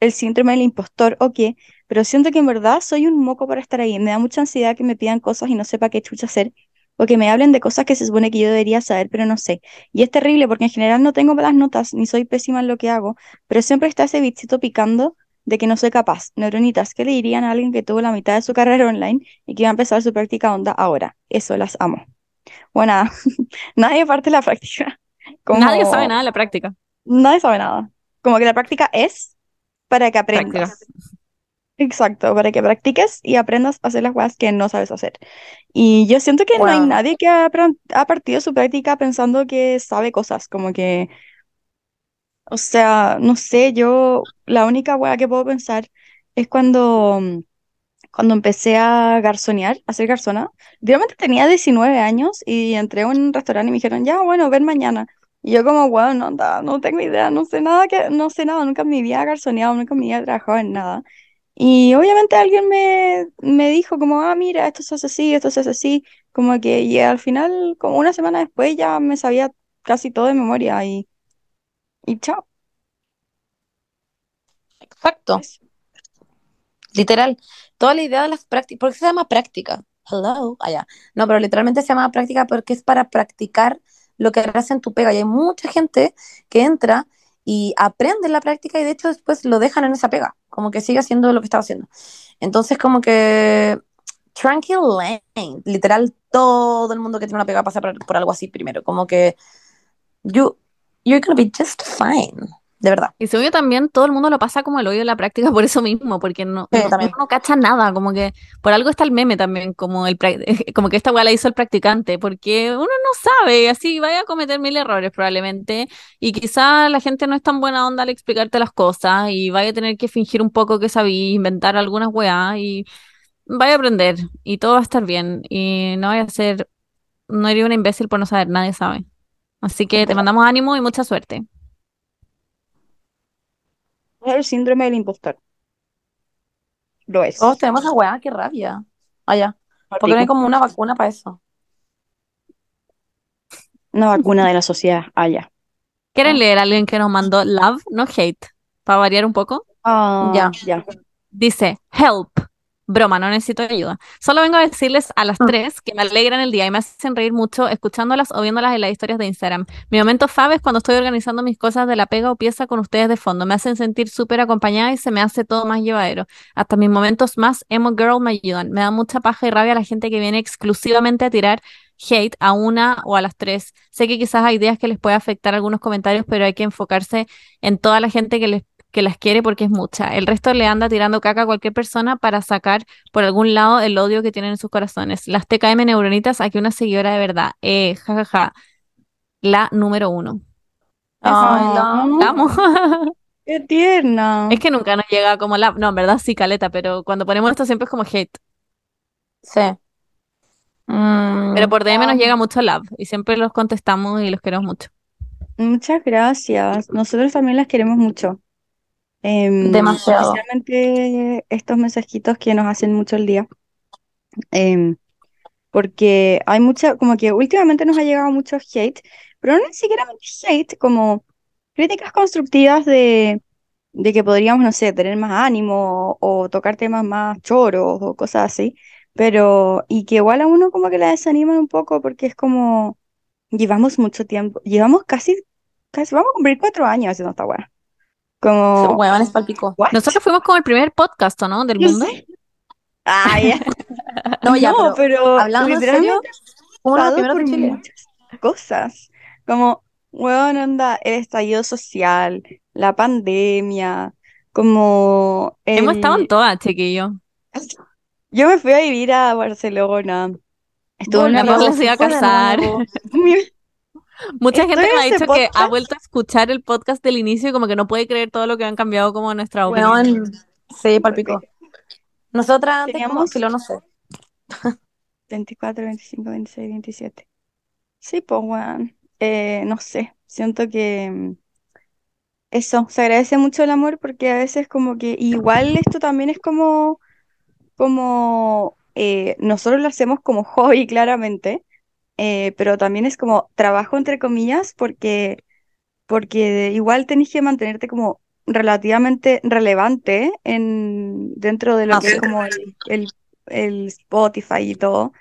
el síndrome del impostor o qué, pero siento que en verdad soy un moco para estar ahí. Me da mucha ansiedad que me pidan cosas y no sepa qué chucha hacer, o que me hablen de cosas que se supone que yo debería saber, pero no sé. Y es terrible porque en general no tengo malas notas ni soy pésima en lo que hago, pero siempre está ese bichito picando de que no soy capaz. Neuronitas, ¿qué le dirían a alguien que tuvo la mitad de su carrera online y que va a empezar su práctica onda ahora? Eso, las amo. Bueno, nadie parte de la práctica. Como... Nadie sabe nada de la práctica. Nadie sabe nada. Como que la práctica es para que Práctica. Exacto, para que practiques y aprendas a hacer las cosas que no sabes hacer. Y yo siento que no hay nadie que ha, partido su práctica pensando que sabe cosas, como que, o sea, no sé, yo la única wea que puedo pensar es cuando, cuando empecé a garzonear, a ser garzona. Literalmente tenía 19 años y entré a un restaurante y me dijeron, ya, bueno, ven mañana. Y yo como, wow, no, anda, no tengo idea, no sé nada que, no sé nada, nunca en mi vida he garzoneado, nunca en mi vida he trabajado en nada. Y obviamente alguien me, me dijo como, ah, mira, esto se hace así, esto se hace así, como que, y al final, como una semana después ya me sabía casi todo de memoria y, y chao. Exacto. Eso. Literal. Toda la idea de las prácticas. ¿Por qué se llama práctica? Hello. Allá. No, pero literalmente se llama práctica porque es para practicar lo que harás en tu pega. Y hay mucha gente que entra y aprende la práctica y de hecho después lo dejan en esa pega. Como que sigue haciendo lo que estaba haciendo. Entonces, como que. Tranquil lane. Literal, todo el mundo que tiene una pega pasa por, por algo así primero. Como que. You, you're gonna be just fine. De verdad. Y según yo también, todo el mundo lo pasa como el hoyo en la práctica por eso mismo, porque no, Sí, no, no cacha nada, como que por algo está el meme también, como el como que esta weá la hizo el practicante, porque uno no sabe, así vaya a cometer mil errores probablemente, y quizá la gente no es tan buena onda al explicarte las cosas, y vaya a tener que fingir un poco que sabí, inventar algunas weas, y vaya a aprender, y todo va a estar bien, y no vaya a ser, no eres una imbécil por no saber, nadie sabe. Así que te mandamos ánimo y mucha suerte. Es el síndrome del impostor. Lo es. Todos tenemos esa weá, qué rabia. Allá. Porque no hay como una vacuna para eso. Una vacuna de la sociedad. Ah, ya. ¿Quieren Ah. leer a alguien que nos mandó love, no hate, para variar un poco? Ah, Ya. ya. Dice, help. Broma, no necesito ayuda. Solo vengo a decirles a las tres que me alegran el día y me hacen reír mucho escuchándolas o viéndolas en las historias de Instagram. Mi momento fave es cuando estoy organizando mis cosas de la pega o pieza con ustedes de fondo. Me hacen sentir súper acompañada y se me hace todo más llevadero. Hasta mis momentos más emo girl me ayudan. Me da mucha paja y rabia la gente que viene exclusivamente a tirar hate a una o a las tres. Sé que quizás hay ideas que les puede afectar algunos comentarios, pero hay que enfocarse en toda la gente que les que las quiere porque es mucha. El resto le anda tirando caca a cualquier persona para sacar por algún lado el odio que tienen en sus corazones. Las TKM neuronitas, aquí una seguidora de verdad. Eh. La número uno. Ay, la Ah, amo. La amo. Qué tierna. Es que nunca nos llega como la. No, en verdad sí, caleta, pero cuando ponemos esto siempre es como hate. Sí. Mm, Pero por DM nos llega mucho love y siempre los contestamos y los queremos mucho. Muchas gracias. Nosotros también las queremos mucho. Em, Demasiado. especialmente estos mensajitos que nos hacen mucho el día. Em, porque hay mucha, como que últimamente nos ha llegado mucho hate, pero no ni siquiera hate, como críticas constructivas de, de que podríamos, no sé, tener más ánimo o tocar temas más choros o cosas así. Pero, y que igual a uno como que la desaniman un poco porque es como, llevamos mucho tiempo, llevamos casi, casi, vamos a cumplir cuatro años haciendo esta weá. Como, palpico. ¿what? Nosotros fuimos como el primer podcast, ¿o ¿no? Del mundo. Ah, ya. No, ya, No, pero pero hablando en serio, uno por Chile. muchas cosas. Como, weón, onda, el estallido social, la pandemia, como Hemos estado en todas, chiquillo. Yo me fui a vivir a Barcelona. Estuve en La una iba a casar. Mucha Estoy gente en me ha dicho que ha vuelto a escuchar el podcast del inicio y como que no puede creer todo lo que han cambiado como nuestra opinión. Huevón, sí, palpico. Nosotras antes Teníamos filo, no sé. 24, 25, 26, 27. Sí, pues, weón. Eh, no sé, siento que mm, eso, se agradece mucho el amor porque a veces como que igual esto también es como, como eh, nosotros lo hacemos como hobby claramente, eh, pero también es como trabajo entre comillas porque, porque igual tenés que mantenerte como relativamente relevante en, dentro de lo Ah, que es como el, el, el Spotify y todo.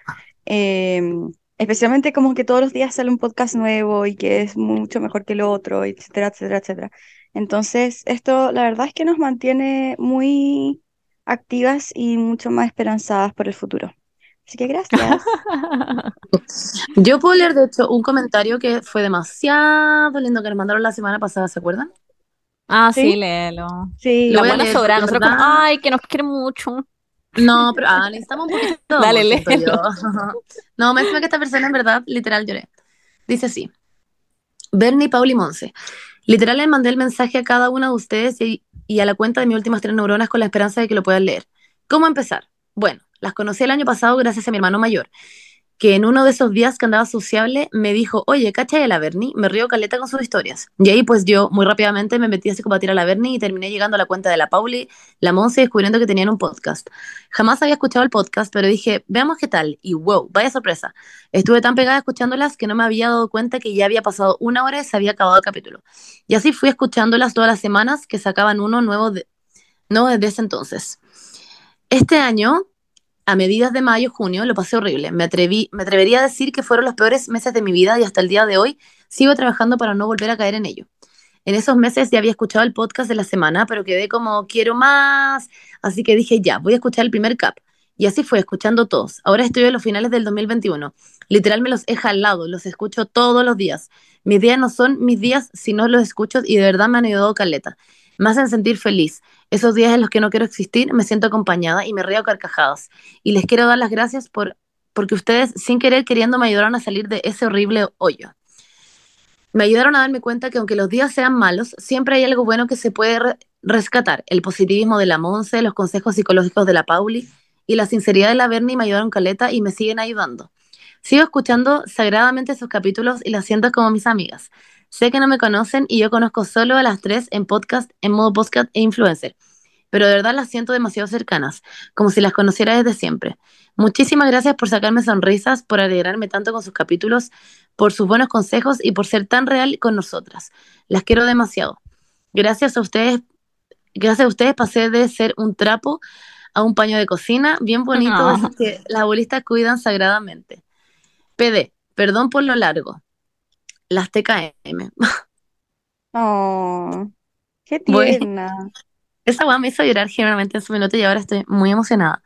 Em, especialmente como que todos los días sale un podcast nuevo y que es mucho mejor que el otro, etcétera, etcétera, etcétera. Entonces, esto la verdad es que nos mantiene muy activas y mucho más esperanzadas por el futuro. Así que gracias. Yo puedo leer, de hecho, un comentario que fue demasiado lindo que nos mandaron la semana pasada, ¿se acuerdan? Ah, sí, ¿Sí? léelo. Sí, Lo La voy a buena leer, sobrada. porque Nosotros como, ay, que nos quiere mucho. No, pero ah, necesitamos un poquito Dale, léelo. No, me encima que esta persona en verdad, literal, lloré. Dice así. Bernie, Paul y Monse. Literal les mandé el mensaje a cada una de ustedes y, y a la cuenta de mis últimas tres neuronas con la esperanza de que lo puedan leer. ¿Cómo empezar? Bueno, las conocí el año pasado gracias a mi hermano mayor, que en uno de esos días que andaba sociable me dijo, oye, ¿cachai a la Bernie? Me río caleta con sus historias. Y ahí pues yo muy rápidamente me metí a psicopatir a la Bernie y terminé llegando a la cuenta de la Pauli, la Monse descubriendo que tenían un podcast. Jamás había escuchado el podcast, pero dije, veamos qué tal. Y wow, vaya sorpresa. Estuve tan pegada escuchándolas que no me había dado cuenta que ya había pasado una hora y se había acabado el capítulo. Y así fui escuchándolas todas las semanas que sacaban uno nuevo, de, nuevo desde ese entonces. Este año, a medidas de mayo, junio, lo pasé horrible. Me, atreví, me atrevería a decir que fueron los peores meses de mi vida y hasta el día de hoy sigo trabajando para no volver a caer en ello. En esos meses ya había escuchado el podcast de la semana, pero quedé como, quiero más. Así que dije, ya, voy a escuchar el primer cap. Y así fue, escuchando todos. Ahora estoy en los finales del 2021. Literal me los he jalado, los escucho todos los días. Mis días no son mis días si no los escucho y de verdad me han ayudado caleta. Me hacen sentir feliz. Esos días en los que no quiero existir, me siento acompañada y me río carcajadas. Y les quiero dar las gracias por, porque ustedes, sin querer, queriendo, me ayudaron a salir de ese horrible hoyo. Me ayudaron a darme cuenta que aunque los días sean malos, siempre hay algo bueno que se puede re rescatar. El positivismo de la Monse, los consejos psicológicos de la Pauli y la sinceridad de la Bernie me ayudaron caleta y me siguen ayudando. Sigo escuchando sagradamente sus capítulos y las siento como mis amigas. Sé que no me conocen y yo conozco solo a las tres en podcast, en modo podcast e influencer, pero de verdad las siento demasiado cercanas, como si las conociera desde siempre. Muchísimas gracias por sacarme sonrisas, por alegrarme tanto con sus capítulos, por sus buenos consejos y por ser tan real con nosotras. Las quiero demasiado. Gracias a ustedes, gracias a ustedes pasé de ser un trapo a un paño de cocina, bien bonito, No. que las abuelistas cuidan sagradamente. PD, perdón por lo largo. Las TKM. Oh, qué Bueno. tierna. Esa weá me hizo llorar generalmente en su minuto y ahora estoy muy emocionada.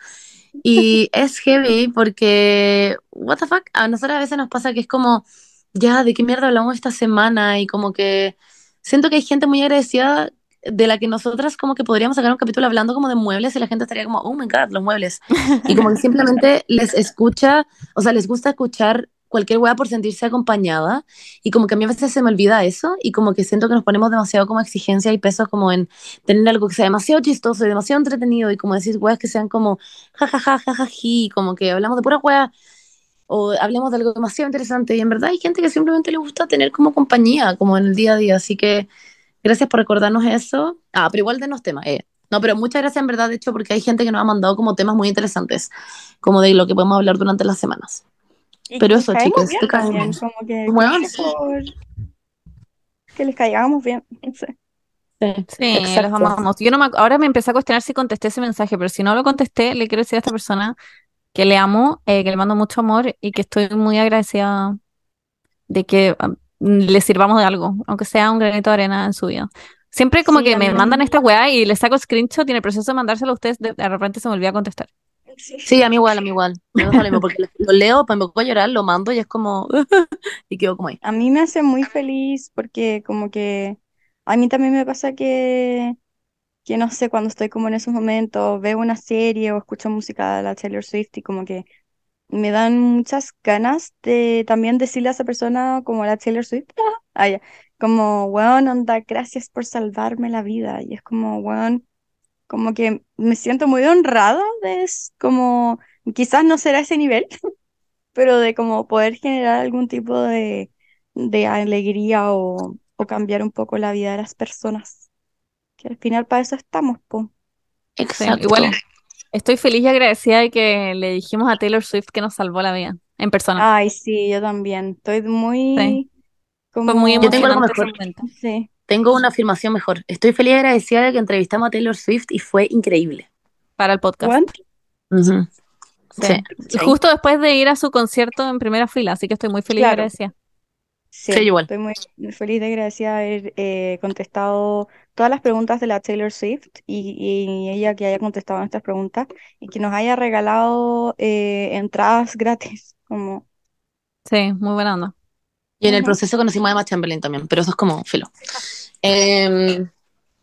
Y es heavy porque, what the fuck, a nosotros a veces nos pasa que es como, ya, ¿de qué mierda hablamos esta semana? Y como que siento que hay gente muy agradecida de la que nosotras como que podríamos sacar un capítulo hablando como de muebles y la gente estaría como, oh my god, los muebles. Y como que simplemente les escucha, o sea, les gusta escuchar cualquier weá por sentirse acompañada y como que a mí a veces se me olvida eso y como que siento que nos ponemos demasiado como exigencia y peso como en tener algo que sea demasiado chistoso y demasiado entretenido y como decir weas que sean como jajaja, jajaji, como que hablamos de pura wea o hablemos de algo demasiado interesante y en verdad hay gente que simplemente le gusta tener como compañía, como en el día a día, así que gracias por recordarnos eso. Ah, pero igual denos temas, eh. No, pero muchas gracias en verdad, de hecho, porque hay gente que nos ha mandado como temas muy interesantes, como de lo que podemos hablar durante las semanas. Pero eso, te también, como que Bueno, gracias sí. por que les caigamos bien. no sé. Sí, los amamos. Yo no me ahora me empecé a cuestionar si contesté ese mensaje, pero si no lo contesté, le quiero decir a esta persona que le amo, eh, que le mando mucho amor y que estoy muy agradecida de que um, le sirvamos de algo, aunque sea un granito de arena en su vida. Siempre como Sí, que me mandan también. esta weá y le saco screenshot y en el proceso de mandárselo a ustedes, de, de repente se me olvida contestar. Sí. Sí, a mí igual, a mí igual. Me lo mismo, porque lo leo, pues me pongo a llorar, lo mando y es como... y quedo como ahí. A mí me hace muy feliz porque como que a mí también me pasa que, que no sé, cuando estoy como en esos momentos, veo una serie o escucho música de la Taylor Swift y como que me dan muchas ganas de también decirle a esa persona como la Taylor Swift, ah, ya, como, weón, onda, gracias por salvarme la vida. Y es como, weón, como que me siento muy honrada de es- como, quizás no será ese nivel, pero de como poder generar algún tipo de, de alegría o, o cambiar un poco la vida de las personas. Que al final para eso estamos, po. Sí, Exacto. igual estoy feliz y agradecida de que le dijimos a Taylor Swift que nos salvó la vida en persona. Ay, sí, yo también. Estoy muy Sí. como... Fue muy Yo tengo algo emocionante mejor. Sí. Tengo una afirmación mejor. Estoy feliz y agradecida de que entrevistamos a Taylor Swift y fue increíble. Para el podcast. Ujú. Sí. Sí. Y Justo después de ir a su concierto en primera fila, así que estoy muy feliz y Claro. agradecida. Sí, Sí, igual. estoy muy feliz de agradecida de haber eh, contestado todas las preguntas de la Taylor Swift y, y ella que haya contestado nuestras preguntas y que nos haya regalado eh, entradas gratis. Como, Sí, muy buena onda. Y en el proceso conocimos a Emma Chamberlain también, pero eso es como filo. Em,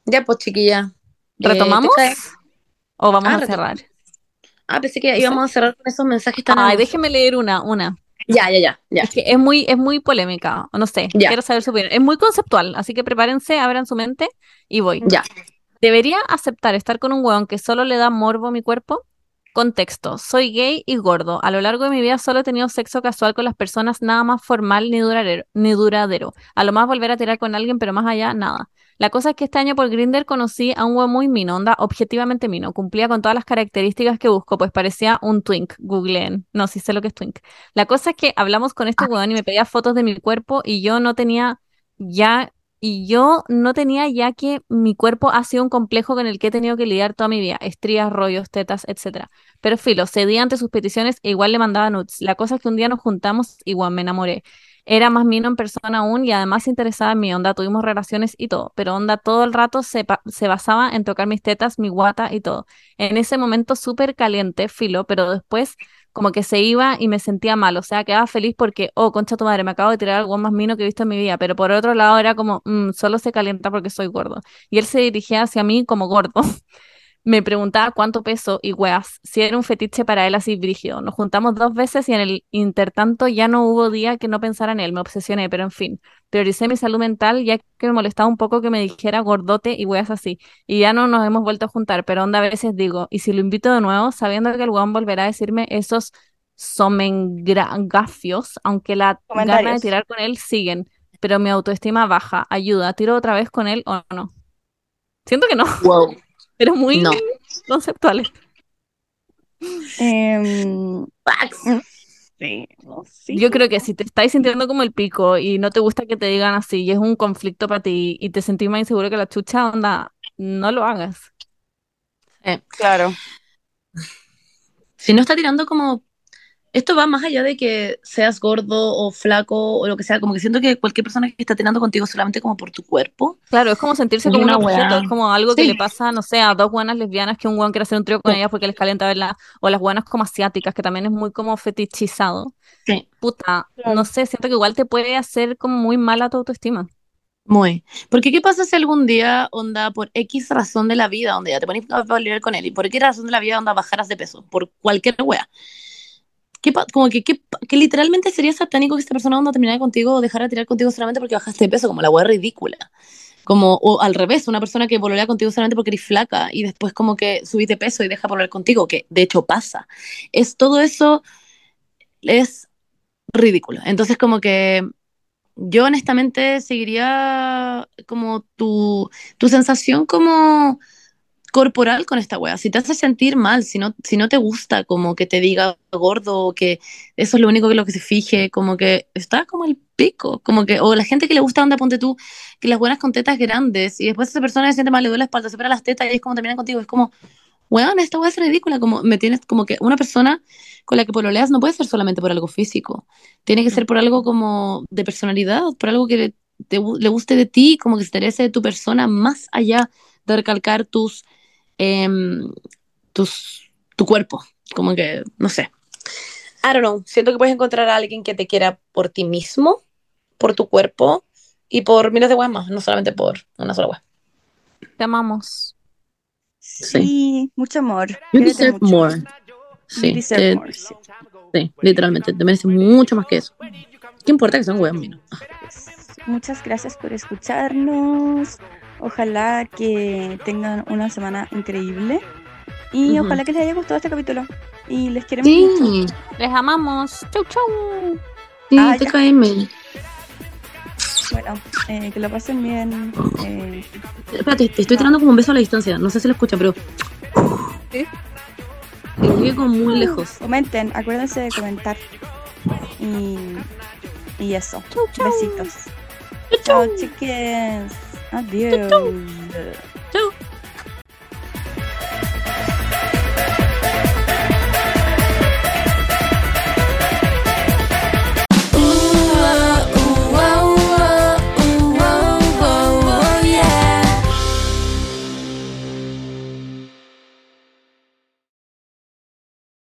ya, pues, chiquilla. Eh, ¿Retomamos? ¿O vamos Ah, a cerrar? Ah, pensé que íbamos a cerrar con esos mensajes tan Ay, déjeme leer una, una. Ya, ya, ya, ya. Es que es muy, es muy polémica, no sé, Ya. quiero saber su opinión. Es muy conceptual, así que prepárense, abran su mente y voy. Ya. ¿Debería aceptar estar con un hueón que solo le da morbo a mi cuerpo? Contexto, soy gay y gordo. A lo largo de mi vida solo he tenido sexo casual con las personas, nada más formal ni duradero, ni duradero. A lo más volver a tirar con alguien, pero más allá, nada. La cosa es que este año por Grindr conocí a un hueón muy mino, onda, objetivamente mino. Cumplía con todas las características que busco, pues parecía un twink. Googleen. No, sí sé lo que es twink. La cosa es que hablamos con este hueón y me pedía fotos de mi cuerpo y yo no tenía ya y yo no tenía ya que mi cuerpo ha sido un complejo con el que he tenido que lidiar toda mi vida, estrías, rollos, tetas, etcétera. Pero filo, cedí ante sus peticiones e igual le mandaba nudes. La cosa es que un día nos juntamos, igual me enamoré. Era más mino en persona aún y además se interesaba en mi onda, tuvimos relaciones y todo, pero onda todo el rato se, se basaba en tocar mis tetas, mi guata y todo. En ese momento súper caliente, filo, pero después como que se iba y me sentía mal, o sea, quedaba feliz porque, oh, concha tu madre, me acabo de tirar algo más mino que he visto en mi vida, pero por otro lado era como, "Mm, solo se calienta porque soy gordo. Y él se dirigía hacia mí como gordo. Me preguntaba cuánto peso y weas, si era un fetiche para él así brígido. Nos juntamos dos veces y en el intertanto ya no hubo día que no pensara en él, me obsesioné, pero en fin, prioricé mi salud mental ya que me molestaba un poco que me dijera gordote y weas así. Y ya no nos hemos vuelto a juntar, pero onda a veces digo, y si lo invito de nuevo, sabiendo que el weón volverá a decirme esos somengafios, aunque la gana de tirar con él siguen, pero mi autoestima baja, ayuda, tiro otra vez con él o no. Siento que no, Wow. Pero muy No. conceptuales. Em, Facts. sí, no, sí. Yo creo que si te estáis sintiendo como el pico y no te gusta que te digan así y es un conflicto para ti y te sentís más inseguro que la chucha, onda, no lo hagas. Eh, Claro. Si no está tirando como... Esto va más allá de que seas gordo o flaco o lo que sea, como que siento que cualquier persona que está tirando contigo solamente como por tu cuerpo, Claro, es como sentirse como un una objeto, weá. es como algo que le pasa, no sé, a dos buenas lesbianas que un weón quiere hacer un trío con Sí. ellas porque les calienta verla, o las buenas como asiáticas, que también es muy como fetichizado. sí, Puta, Claro. no sé, siento que igual te puede hacer como muy mala tu autoestima. muy. Porque ¿qué pasa si algún día, onda, por X razón de la vida, onda, ya te pones a volver con él, y por X razón de la vida, onda, bajaras de peso, por cualquier wea? ¿Qué como que, que, que literalmente sería satánico que esta persona onda terminara contigo o dejara de tirar contigo solamente porque bajaste de peso, como la wea ridícula. Como, o al revés, una persona que volvería contigo solamente porque eres flaca y después como que subís de peso y deja volver contigo, que de hecho pasa. Es todo eso es ridículo. Entonces como que yo honestamente seguiría como tu, tu sensación como corporal con esta wea. Si te hace sentir mal, si no, si no te gusta como que te diga gordo o que eso es lo único que lo que se fije, como que está como el pico, como que, o la gente que le gusta onda, ponte tú, que las buenas con tetas grandes y después esa persona se siente mal, le duele la espalda, se para las tetas y es como terminan contigo, es como, weón, esta wea es ridícula, como me tienes, como que una persona con la que pololeas no puede ser solamente por algo físico, tiene que ser por algo como de personalidad, por algo que te, le guste de ti, como que se interese de tu persona más allá de recalcar tus, em, tus, tu cuerpo, como que, no sé. I don't know, siento que puedes encontrar a alguien que te quiera por ti mismo, por tu cuerpo y por miles de weas más, no solamente por una sola wea. Te amamos. Sí, mucho amor. You deserve mucho. more. You Sí, deserve te- more, sí. sí, literalmente, te mereces mucho más que eso. ¿Qué importa que sean weas menos? Muchas gracias por escucharnos. Ojalá que tengan una semana increíble. Y ojalá que les haya gustado este capítulo. Y les queremos mucho. Sí, Les amamos. Chau, chau. sí, Ah, bien. Bueno, eh, que lo pasen bien. eh, Espérate, te estoy tirando como un beso a la distancia. No sé si lo escuchan, pero. ¿Sí? Que como muy lejos. comenten, acuérdense de comentar. Y, y eso. Chau, chau. Besitos. Chao, chiques. Adeus. Tchau.